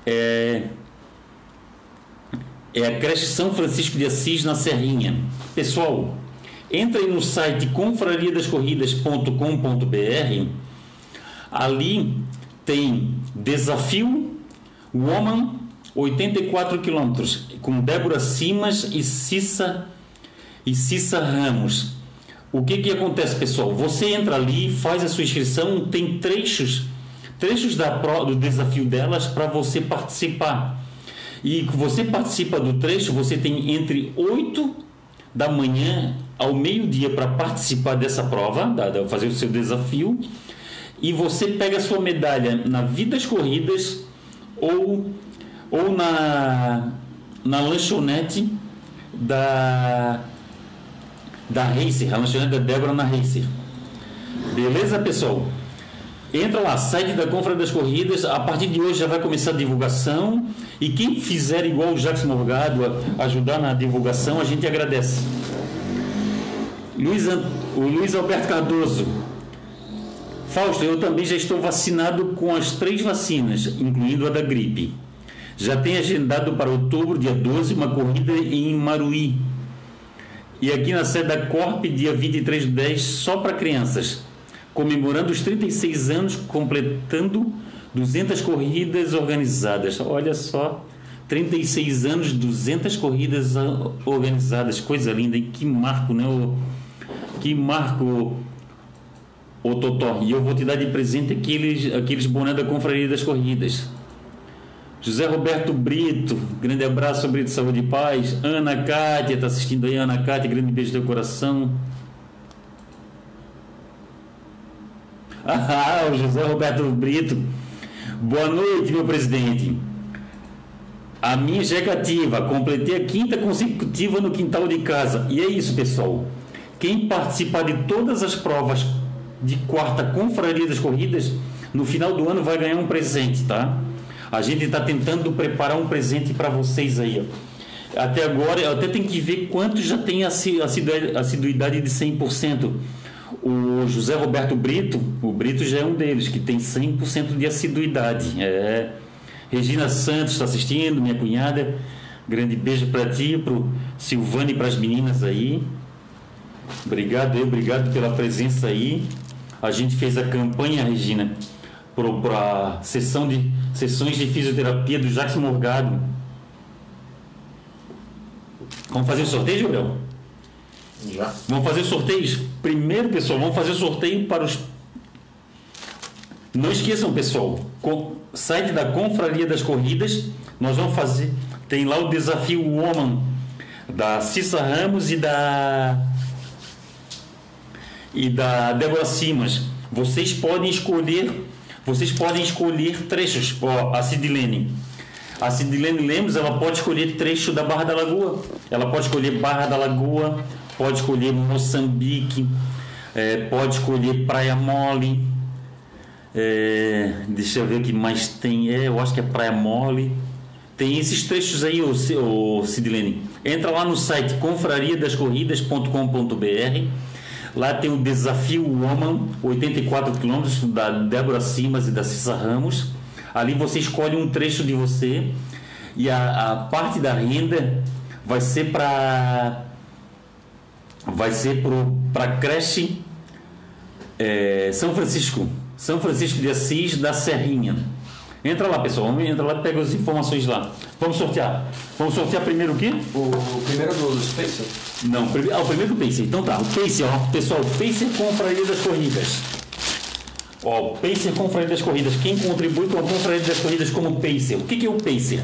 Speaker 1: É, é a creche São Francisco de Assis na Serrinha. Pessoal, entra aí no site confrariadascorridas.com.br. Ali tem desafio Woman 84 quilômetros com Débora Simas e Cissa e Cissa Ramos. O que que acontece, pessoal? Você entra ali, faz a sua inscrição, tem trechos, trechos da do desafio delas para você participar. E você participa do trecho, você tem entre 8 da manhã ao meio-dia para participar dessa prova, da- da- fazer o seu desafio, e você pega a sua medalha na Vidas Corridas ou, ou na, na lanchonete da, da Racer, a lanchonete da Débora na Racer. Beleza, pessoal? Entra lá, site da Confraria das Corridas. A partir de hoje já vai começar a divulgação. E quem fizer igual o Jacques Morgado, ajudar na divulgação, a gente agradece. Luiz, o Luiz Alberto Cardoso. Fausto, eu também já estou vacinado com as três vacinas, incluindo a da gripe. já tem agendado para outubro, dia 12, uma corrida em Maruí. E aqui na sede da Corp, dia 23 de 10, só para crianças, comemorando os 36 anos, completando 200 corridas organizadas. Olha só, 36 anos, 200 corridas organizadas. Coisa linda, e que marco, né? O, que marco, o Totó. E eu vou te dar de presente aqueles, aqueles boné da Confraria das Corridas. José Roberto Brito, grande abraço, Brito, saúde e paz. Ana Cátia, está assistindo aí, Ana Cátia, grande beijo do coração. Ah, o José Roberto Brito. Boa noite, meu presidente. A minha já é completei a quinta consecutiva no quintal de casa. E é isso, pessoal. Quem participar de todas as provas de quarta confraria das corridas, no final do ano vai ganhar um presente, tá? A gente está tentando preparar um presente para vocês aí. Ó. Até agora, eu até tenho que ver quantos já tem assiduidade de 100%. O José Roberto Brito, o Brito já é um deles, que tem 100% de assiduidade. É. Regina Santos está assistindo, minha cunhada. Grande beijo para ti, para Silvane e para as meninas aí. Obrigado, obrigado pela presença aí. A gente fez a campanha, Regina, para sessão de sessões de fisioterapia do Jacques Morgado. Vamos fazer o sorteio, Gabriel?
Speaker 2: Já.
Speaker 1: Vamos fazer sorteios? Primeiro, pessoal, vamos fazer sorteio para os. Não esqueçam, pessoal, com site da Confraria das Corridas, nós vamos fazer. Tem lá o desafio Woman da Cissa Ramos e da e da Débora Simas. Vocês podem escolher, vocês podem escolher trechos. Ó, a Sidilene. A Sidilene Lemos, ela pode escolher trecho da Barra da Lagoa. Ela pode escolher Barra da Lagoa, pode escolher Moçambique, é, pode escolher Praia Mole. É, deixa eu ver o que mais tem. É, eu acho que é Praia Mole. Tem esses trechos aí, o, o Sidilene. Entra lá no site confrariadascorridas.com.br Lá tem o Desafio Woman, 84 quilômetros, da Débora Simas e da Cissa Ramos. Ali você escolhe um trecho de você e a, a parte da renda vai ser para vai ser para creche é, São Francisco, São Francisco de Assis da Serrinha. Entra lá, pessoal. Entra lá e pega as informações lá. Vamos sortear. Vamos sortear primeiro o quê?
Speaker 2: O, primeiro do Spacer?
Speaker 1: Não, ah, o primeiro do Pacer. Então tá, o Pacer, ó. Pessoal, Pacer Confraria das Corridas. Ó, o Pacer Confraria das Corridas. Quem contribui com a Confraria das Corridas como Pacer? O que, que é o Pacer?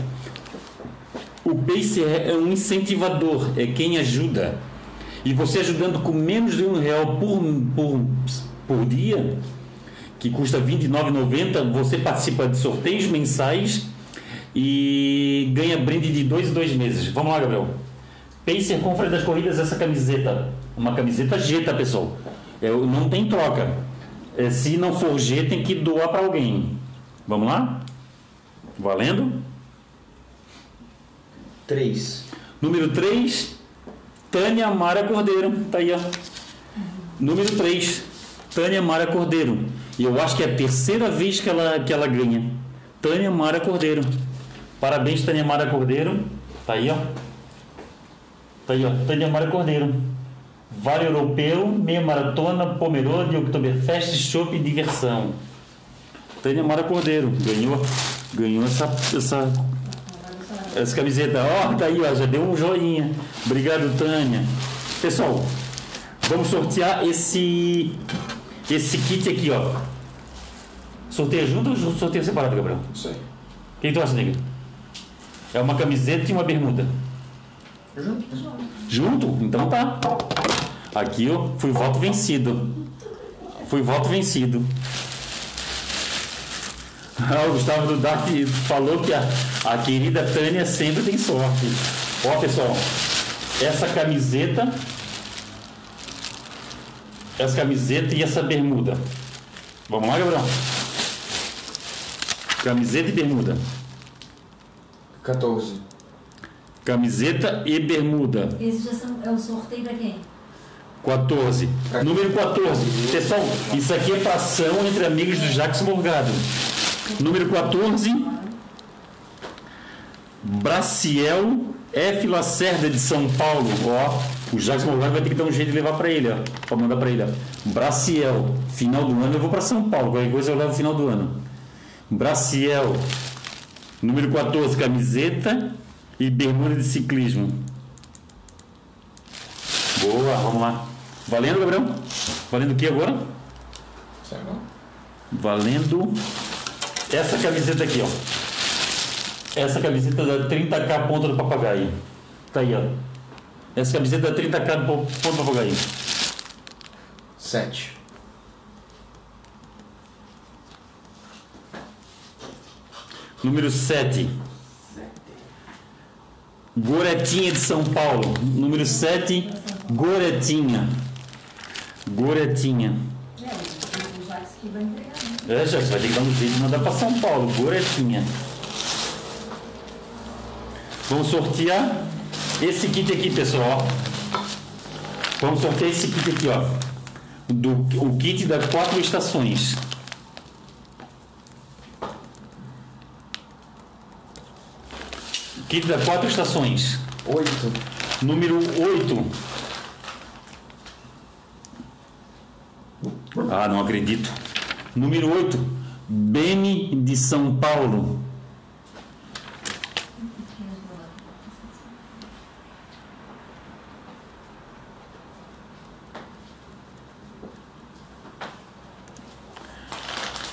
Speaker 1: O Pacer é um incentivador, é quem ajuda. E você ajudando com menos de um real por, por, por dia, que custa R$ 29,90, você participa de sorteios mensais e ganha brinde de dois em dois meses. Vamos lá, Gabriel. Pacer Confra das Corridas, essa camiseta. Uma camiseta G, tá, pessoal? É, não tem troca. É, se não for G, tem que doar para alguém. Vamos lá? Valendo?
Speaker 2: 3.
Speaker 1: Número 3, Tânia Mara Cordeiro. Tá aí, ó. Número 3, Tânia Mara Cordeiro. E eu acho que é a terceira vez que ela, que ela ganha. Tânia Mara Cordeiro. Parabéns, Tânia Mara Cordeiro. Tá aí, ó. Tá aí, ó. Tânia Mara Cordeiro. Vale Europeu, meia maratona, Pomerode, Oktoberfest, Chopp e Diversão. Tânia Mara Cordeiro. Ganhou, ganhou essa, essa essa camiseta, ó, tá aí, ó, já deu um joinha. Obrigado, Tânia. Pessoal, vamos sortear esse esse kit aqui, ó. Sorteio junto ou sorteio separado, Gabriel?
Speaker 2: Isso aí.
Speaker 1: O que tu acha, nega? É uma camiseta e uma bermuda.
Speaker 2: Junto?
Speaker 1: Junto? Então tá. Aqui, ó, fui voto vencido. Fui voto vencido. Ah, o Gustavo do Dark falou que a, a querida Tânia sempre tem sorte. Ó, pessoal, essa camiseta, essa camiseta e essa bermuda. Vamos lá, Gabriel? Camiseta e bermuda.
Speaker 2: 14.
Speaker 1: Camiseta e bermuda.
Speaker 3: Esse já são, é o sorteio pra quem?
Speaker 1: 14. Número 14. Pessoal, isso aqui é pra ação entre amigos do Jacques Morgado. Número 14. Braciel F. Lacerda de São Paulo. Ó, o Jacques Morgado vai ter que dar um jeito de levar para ele, ó. Pra mandar para ele, ó. Braciel. Final do ano eu vou para São Paulo. Qualquer coisa eu levo final do ano. Braciel. Número 14, camiseta e bermuda de ciclismo. Boa, vamos lá. Valendo, Gabriel? Valendo o que agora?
Speaker 2: Não?
Speaker 1: Valendo essa camiseta aqui, ó. Essa camiseta da 30k ponta do papagaio. Tá aí, ó. Essa camiseta da 30k do po- ponta do papagaio.
Speaker 2: Sete.
Speaker 1: Número 7. Goretinha de São Paulo. Número 7, Goretinha. Goretinha.
Speaker 3: É,
Speaker 1: já vai ter que dar um jeito de mandar para São Paulo. Goretinha. Vamos sortear esse kit aqui, pessoal. Vamos sortear esse kit aqui, ó. Do, o kit das quatro estações. Das quatro estações.
Speaker 2: Oito.
Speaker 1: Número 8. Ah, não acredito. Número 8. Beni de São Paulo.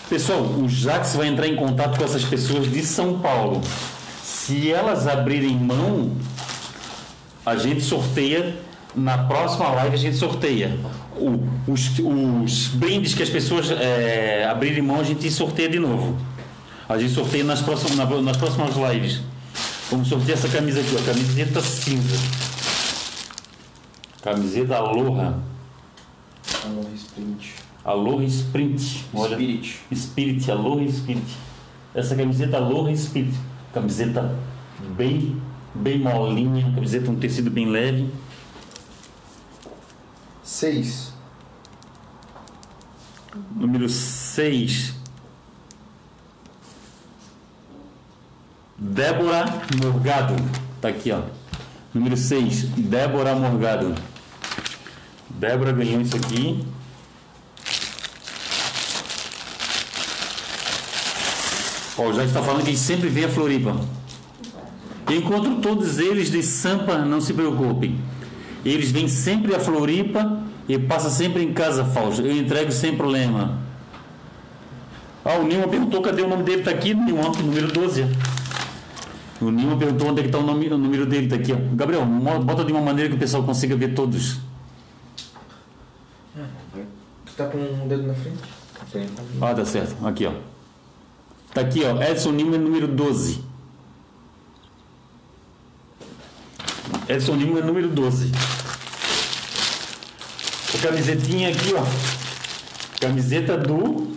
Speaker 1: Pessoal, o Jax vai entrar em contato com essas pessoas de São Paulo. Se elas abrirem mão, a gente sorteia na próxima live a gente sorteia O- os, os brindes que as pessoas é, abrirem mão a gente sorteia de novo a gente sorteia nas próximas, na- nas próximas lives vamos sortear essa camisa aqui ó, camiseta cinza camiseta Aloha
Speaker 2: Aloha Sprint.
Speaker 1: Aloha Sprint olha
Speaker 2: Spirit.
Speaker 1: Spirit, Aloha Spirit. Essa camiseta Aloha Spirit. Camiseta bem, bem molinha, camiseta um tecido bem leve.
Speaker 2: Seis.
Speaker 1: Número 6. Débora Morgado. Tá aqui, ó. Número 6. Débora Morgado. Débora ganhou isso aqui. Ó, o Jack está falando que ele sempre vem a Floripa. Encontro todos eles de Sampa, não se preocupem. Eles vêm sempre a Floripa e passa sempre em casa, Fausto. Eu entrego sem problema. Ah, o Nilma perguntou cadê o nome dele. Tá aqui, Nilma, número 12. O Nilma perguntou onde é que está o, nome- o número dele. Tá aqui, ó. Gabriel, bota de uma maneira que o pessoal consiga ver todos.
Speaker 2: Tu tá com um dedo na frente? Tem.
Speaker 1: Ah, tá certo. Aqui, ó. Tá aqui, ó. Edson Lima, número 12. Edson Lima, número 12. A camisetinha aqui, ó. Camiseta do.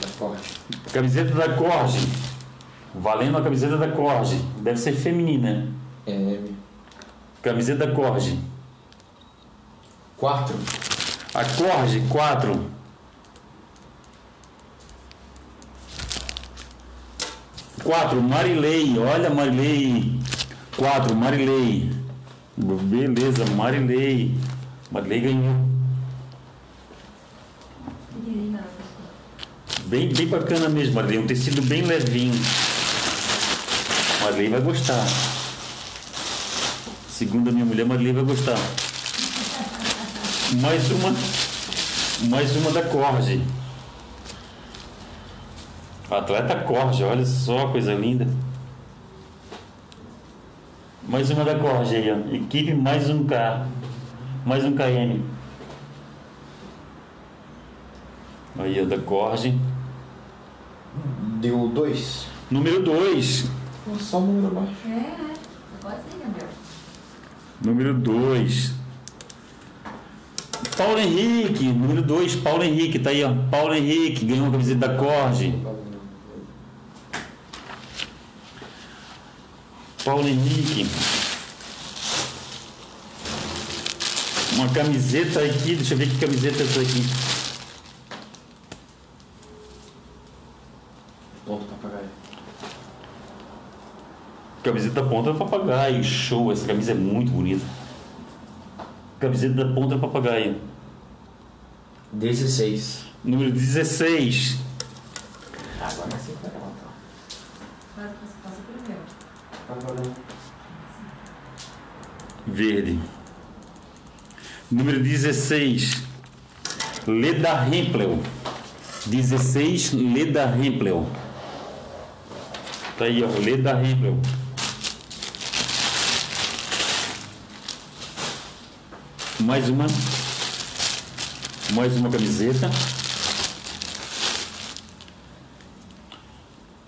Speaker 2: Da corte.
Speaker 1: Camiseta da Corge. Valendo a camiseta da Corge. Deve ser feminina.
Speaker 2: É M.
Speaker 1: Camiseta da Corge.
Speaker 2: Quatro.
Speaker 1: A Corge 4. Quatro, Marilei. Olha, Marilei. Quatro, Marilei. Beleza, Marilei. Marilei ganhou. Bem, bem bacana mesmo, Marilei. Um tecido bem levinho. Marilei vai gostar. Segundo a minha mulher, Marilei vai gostar. Mais uma. Mais uma da Corge. Atleta Corge, olha só, coisa linda. Mais uma da Corge aí, ó. Equipe mais um K. Mais um KM. Aí, ó, da Corge.
Speaker 2: Deu dois.
Speaker 1: Número 2.
Speaker 2: Só um número abaixo.
Speaker 3: É, é. Gabriel.
Speaker 1: Número 2. Paulo Henrique, número 2, Paulo Henrique, tá aí, ó. Paulo Henrique ganhou uma camiseta da Corge. Paulo Henrique. Uma camiseta aqui, deixa eu ver que camiseta é essa aqui.
Speaker 2: Ponto papagaio.
Speaker 1: Camiseta da ponta do papagaio. Show, essa camisa é muito bonita. Camiseta da ponta do papagaio.
Speaker 4: 16.
Speaker 1: Número 16.
Speaker 4: Agora sim vai levantar.
Speaker 3: Passa, passa primeiro.
Speaker 4: Tá valendo.
Speaker 1: Verde. Número 16. Leda Hempel. 16, Leda Hempel. Tá aí, ó, Leda Hempel. Mais uma. Mais uma camiseta.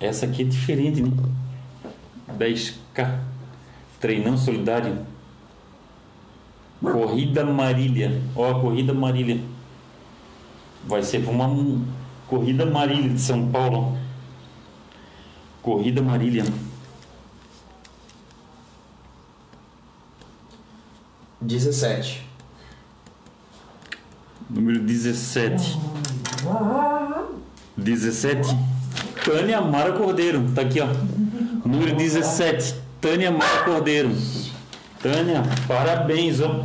Speaker 1: Essa aqui é diferente, né? 10K. Treinão solidário. Corrida Marília. Ó, a Corrida Marília. Vai ser uma um- Corrida Marília de São Paulo. Corrida Marília.
Speaker 4: 17.
Speaker 1: Número 17. 17. Tânia Mara Cordeiro. Tá aqui, ó. Número 17. Tânia Mara Cordeiro. Tânia, parabéns, ó.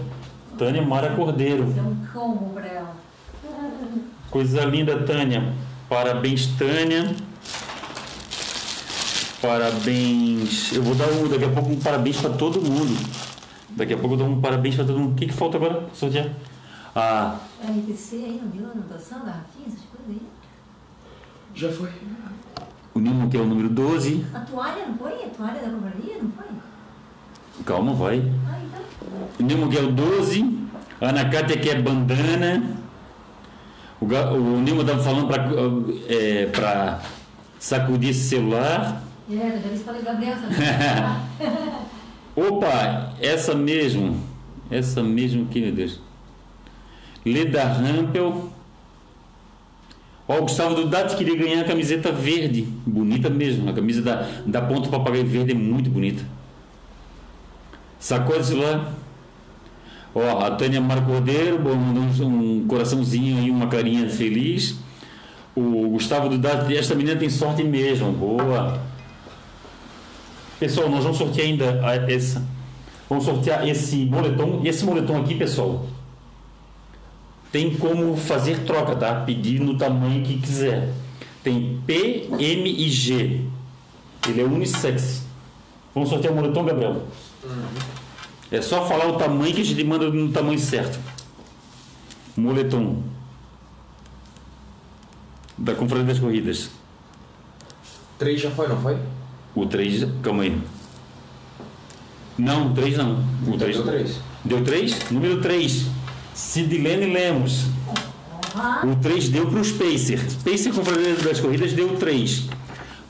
Speaker 1: Tânia Mara Cordeiro.
Speaker 3: É um combo pra ela.
Speaker 1: Coisa linda, Tânia. Parabéns, Tânia. Parabéns. Eu vou dar um, daqui a pouco um parabéns para todo mundo. Daqui a pouco eu dou um parabéns para todo mundo. O que, que falta agora? Sortear. Ah,
Speaker 3: É RTC aí, não viu a anotação da Rafinha, essas coisas aí?
Speaker 4: Já foi.
Speaker 1: O Nimo que é o número 12.
Speaker 3: A toalha, não foi? A toalha da companhia, não foi?
Speaker 1: Calma, vai.
Speaker 3: Ah, então.
Speaker 1: O Nimo que é o 12. A Ana Cátia que é bandana. O, o Nimo estava falando para é, pra sacudir esse celular.
Speaker 3: É, para o Gabriel.
Speaker 1: Opa, essa mesmo. Essa mesmo aqui, meu Deus. Leda Rampel. Ó, o Gustavo Dudati queria ganhar a camiseta verde. Bonita mesmo. A camisa da, da ponta papagaio verde é muito bonita. Sacou lá? Ó, a Tânia Mar Cordeiro mandou um, coraçãozinho aí, uma carinha feliz. O Gustavo Dudati, esta menina tem sorte mesmo. Boa. Pessoal, nós vamos sortear ainda essa. Vamos sortear esse moletom. E esse moletom aqui, pessoal, tem como fazer troca, tá? Pedir no tamanho que quiser. Tem P, M e G. Ele é unissex. Vamos sortear o moletom, Gabriel? É só falar o tamanho que a gente manda no tamanho certo. Moletom. Da Confraria das Corridas.
Speaker 4: 3 já foi, não foi?
Speaker 1: O 3, calma aí. Não, o 3 não. O 3
Speaker 4: Deu 3.
Speaker 1: Deu 3? Número 3. Sidilene Lemos. O 3 deu para o Spacer. Spacer Confraria das Corridas deu 3.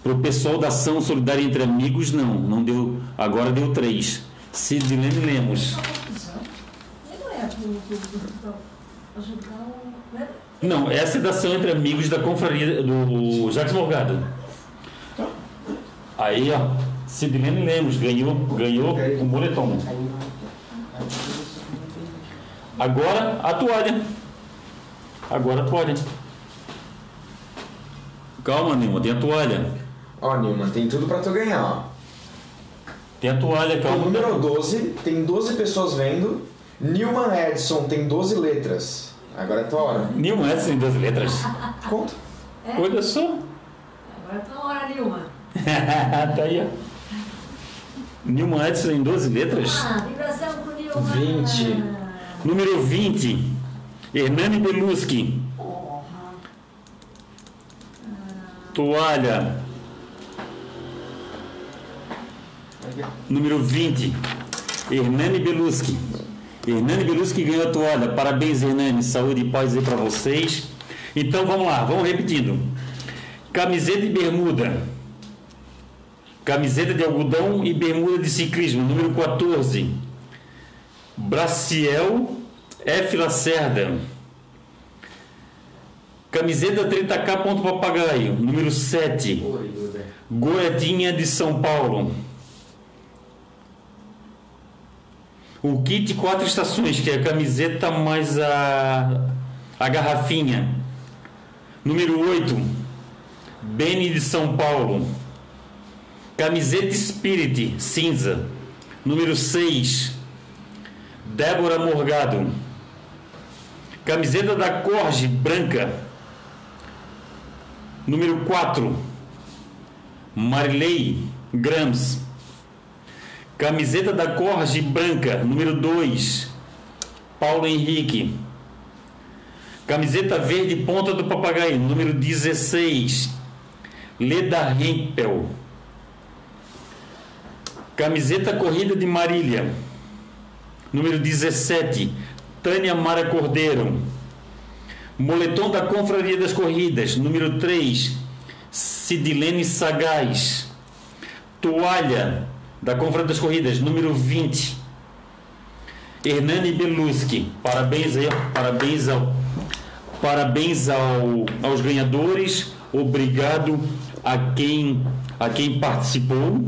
Speaker 1: Para o pessoal da Ação Solidária Entre Amigos, não. Não deu. Agora deu 3. Sidilene Lemos.
Speaker 3: Não,
Speaker 1: essa é da Ação Entre Amigos da Confraria do Jacques Morgado. Aí, ó. Sidilene Lemos ganhou, ganhou o moletom. Agora a toalha. Agora a toalha. Calma, Nilma, tem a toalha.
Speaker 4: Ó, Nilman, tem tudo pra tu ganhar, ó.
Speaker 1: Tem a toalha,
Speaker 4: O
Speaker 1: calma.
Speaker 4: número 12, tem 12 pessoas vendo. Newman Edson tem 12 letras. Agora é tua hora.
Speaker 1: Nilma essa em duas letras.
Speaker 4: Conta.
Speaker 3: É?
Speaker 1: Olha só.
Speaker 3: Agora tá na hora, Nilma.
Speaker 1: tá aí, ó. Nilma Edson em 12 letras.
Speaker 3: Ah, vibração pro Nilma.
Speaker 4: 20.
Speaker 1: Número 20. Hernani Beluski. Toalha. Número 20. Hernani Beluski. Hernani Beluski ganhou a toalha. Parabéns, Hernani. Saúde e paz aí pra vocês. Então vamos lá, vamos repetindo. Camiseta e bermuda. Camiseta de algodão e bermuda de ciclismo, número 14. Braciel F. Lacerda. Camiseta 30K ponto papagaio, número 7. Goiadinha de São Paulo. O kit quatro estações, que é a camiseta mais a, a garrafinha. Número 8. Beni de São Paulo. Camiseta Spirit, cinza. Número 6, Débora Morgado. Camiseta da Corge, branca. Número 4, Marilei Grams. Camiseta da Corge, branca. Número 2, Paulo Henrique. Camiseta verde ponta do papagaio, número 16, Leda Hempel. Camiseta corrida de Marília, número 17, Tânia Mara Cordeiro. Moletom da Confraria das Corridas, número 3, Sidilene Sagaz. Toalha da Confraria das Corridas, número 20, Hernani Beluski. Parabéns aí, parabéns ao Parabéns ao, aos ganhadores. Obrigado a quem, a quem participou.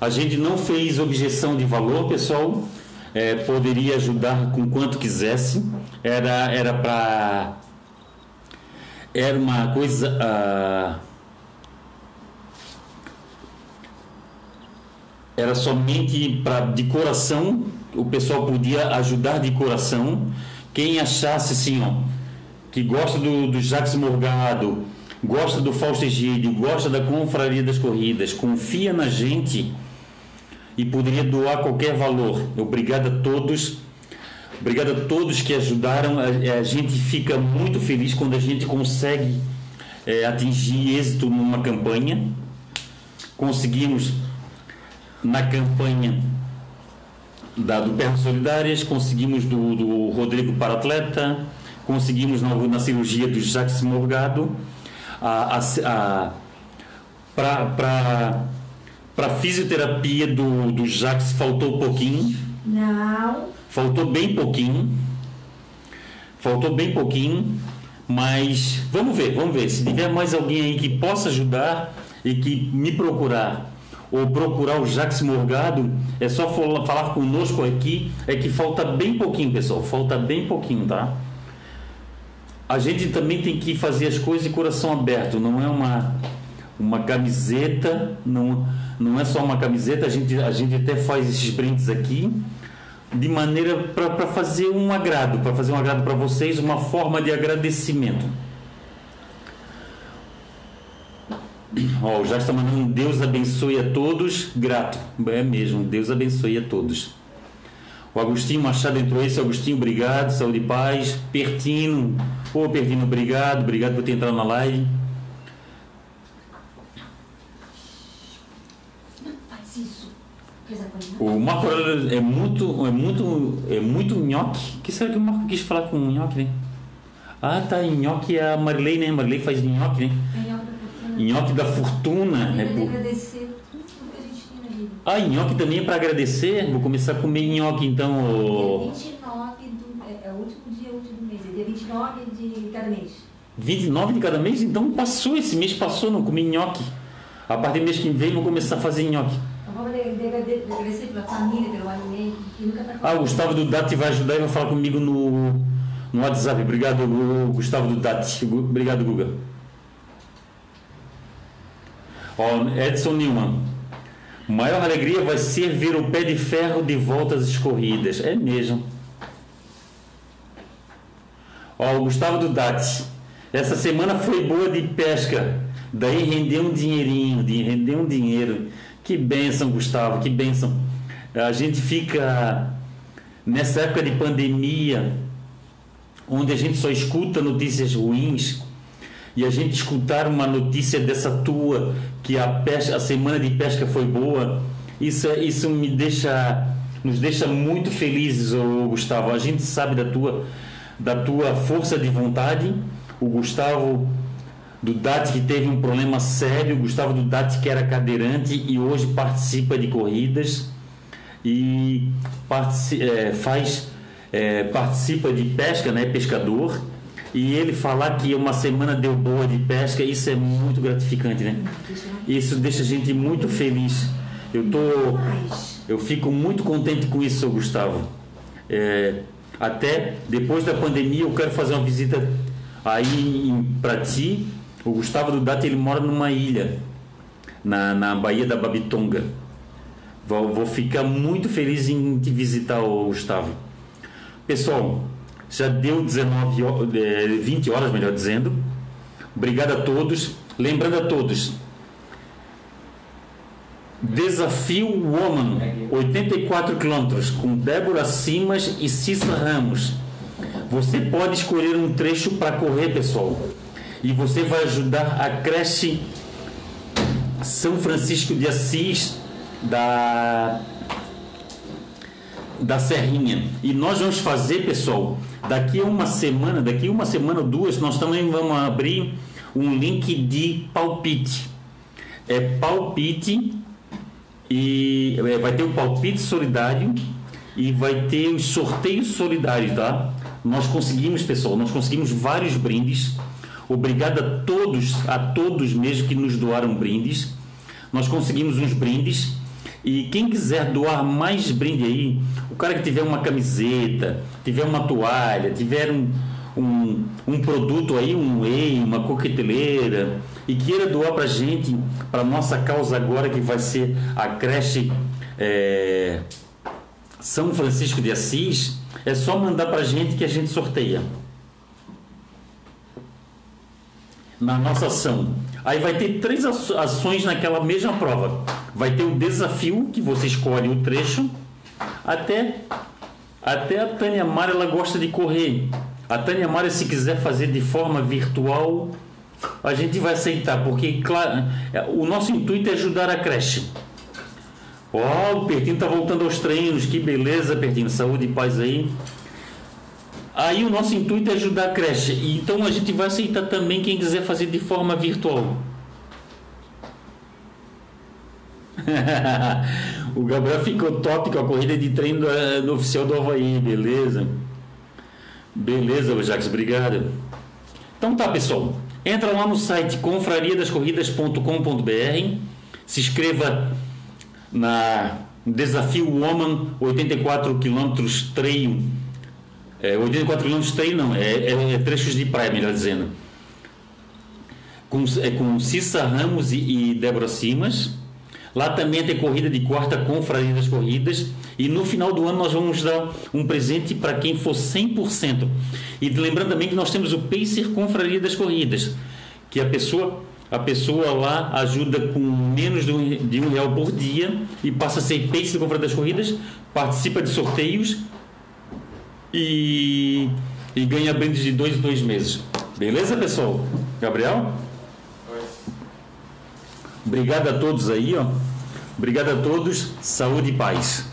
Speaker 1: A gente não fez objeção de valor, pessoal. É, poderia ajudar com quanto quisesse. Era era para era uma coisa uh, era somente para de coração. O pessoal podia ajudar de coração. Quem achasse assim, ó, que gosta do, do Jacques Morgado, gosta do Fausto Egídio, gosta da Confraria das Corridas, confia na gente e poderia doar qualquer valor. Obrigado a todos. Obrigado a todos que ajudaram. A, a gente fica muito feliz quando a gente consegue é, atingir êxito numa campanha. Conseguimos na campanha da, do Pernas Solidárias, conseguimos do, do Rodrigo para Atleta, conseguimos na, na cirurgia do Jacques Morgado a, a, a para para fisioterapia do, do Jacques faltou pouquinho.
Speaker 3: Não.
Speaker 1: Faltou bem pouquinho. Faltou bem pouquinho. Mas vamos ver, vamos ver. Se tiver mais alguém aí que possa ajudar e que me procurar ou procurar o Jacques Morgado, é só falar conosco aqui. É que falta bem pouquinho, pessoal. Falta bem pouquinho, tá? a gente também tem que fazer as coisas de coração aberto, não é uma, uma camiseta, não, não é só uma camiseta, a gente, a gente até faz esses brindes aqui de maneira para fazer um agrado, para fazer um agrado para vocês, uma forma de agradecimento. Ó, oh, já está mandando Deus abençoe a todos, grato. É mesmo, Deus abençoe a todos. O Agostinho Machado entrou esse Agostinho, obrigado, saúde e paz. Pertino, ô Pertino, obrigado, obrigado por ter entrado na live.
Speaker 3: Faz isso.
Speaker 1: O Marco Aurélio é muito, é muito, é muito nhoque. O que será que o Marco quis falar com nhoque, né? Ah, tá, nhoque é a Marilei, né? Marilei faz nhoque, né?
Speaker 3: É
Speaker 1: nhoque da fortuna.
Speaker 3: Eu
Speaker 1: É por...
Speaker 3: agradecer tudo que a gente tem na vida.
Speaker 1: Ah, nhoque também é para agradecer. Vou começar a comer nhoque então.
Speaker 3: Dia 29 do, é, é o último dia útil do mês, é dia 29 de cada mês.
Speaker 1: 29 de cada mês? Então passou, esse mês passou, não comi nhoque. A partir do mês que vem vou começar a fazer nhoque. Ah, o Gustavo do DAT vai ajudar e vai falar comigo no, no WhatsApp. Obrigado, Gu- Gustavo do DAT. Gu- Obrigado, Guga. Ó, Edson Newman. Maior alegria vai ser ver o pé de ferro de volta às escorridas. É mesmo. Ó, Gustavo do DAT. Essa semana foi boa de pesca. Daí rendeu um dinheirinho, de- rendeu um dinheiro. Que benção, Gustavo, que benção. A gente fica nessa época de pandemia, onde a gente só escuta notícias ruins, e a gente escutar uma notícia dessa tua, que a, pesca, a semana de pesca foi boa, isso, é- isso me deixa, nos deixa muito felizes, Gustavo. A gente sabe da tua, da tua força de vontade. O Gustavo do DAT que teve um problema sério, Gustavo do DAT que era cadeirante e hoje participa de corridas e partici- é, faz é, participa de pesca, né, pescador. E ele falar que uma semana deu boa de pesca, isso é muito gratificante, né? Isso deixa a gente muito feliz. Eu tô eu fico muito contente com isso, Gustavo. É, até depois da pandemia, eu quero fazer uma visita aí para ti. O Gustavo do Data ele mora numa ilha, na, na Baía da Babitonga. Vou, vou ficar muito feliz em te visitar, ô Gustavo. Pessoal, já deu 19 ho- eh, 20 horas, melhor dizendo. Obrigado a todos. Lembrando a todos, Desafio Woman, 84 quilômetros, com Débora Simas e Cissa Ramos. Você pode escolher um trecho para correr, pessoal. E você vai ajudar a creche São Francisco de Assis da da Serrinha. E nós vamos fazer, pessoal, daqui a uma semana, daqui a uma semana ou duas, nós também vamos abrir um link de palpite. É palpite e é, vai ter o palpite solidário e vai ter os sorteios solidários, tá? Nós conseguimos, pessoal, nós conseguimos vários brindes. Obrigado a todos, a todos mesmo que nos doaram brindes. Nós conseguimos uns brindes e quem quiser doar mais brinde aí, o cara que tiver uma camiseta, tiver uma toalha, tiver um, um, um produto aí, um whey, uma coqueteleira e queira doar pra gente, para nossa causa agora que vai ser a creche é, São Francisco de Assis, é só mandar pra gente que a gente sorteia. Na nossa ação. Aí vai ter três ações naquela mesma prova. Vai ter o desafio, que você escolhe o trecho. Até, até a Tânia Mara ela gosta de correr. A Tânia Mara, se quiser fazer de forma virtual, a gente vai aceitar, porque claro, é, o nosso intuito é ajudar a creche. Ó, o Pertinho tá voltando aos treinos, que beleza, Pertinho, saúde e paz aí. Aí o nosso intuito é ajudar a creche, então a gente vai aceitar também quem quiser fazer de forma virtual. o Gabriel ficou top com a corrida de treino do, oficial do Havaí, beleza? Beleza, Jacques, obrigado. Então tá, pessoal. Entra lá no site confrariadascorridas.com.br, se inscreva na Desafio Woman 84 km treino. É, 84 km treino não, é, é- é trechos de praia, melhor dizendo. Com, é com Cissa Ramos e, e Débora Simas. Lá também tem corrida de quarta Confraria das Corridas. E no final do ano nós vamos dar um presente para quem for 100%. E lembrando também que nós temos o Pacer Confraria das Corridas, que a pessoa, a pessoa lá ajuda com menos de um, de um real por dia e passa a ser Pacer Confraria das Corridas, participa de sorteios e, e ganha brindes de dois em dois meses. Beleza, pessoal? Gabriel? Obrigado a todos aí, ó. Obrigado a todos. Saúde e paz.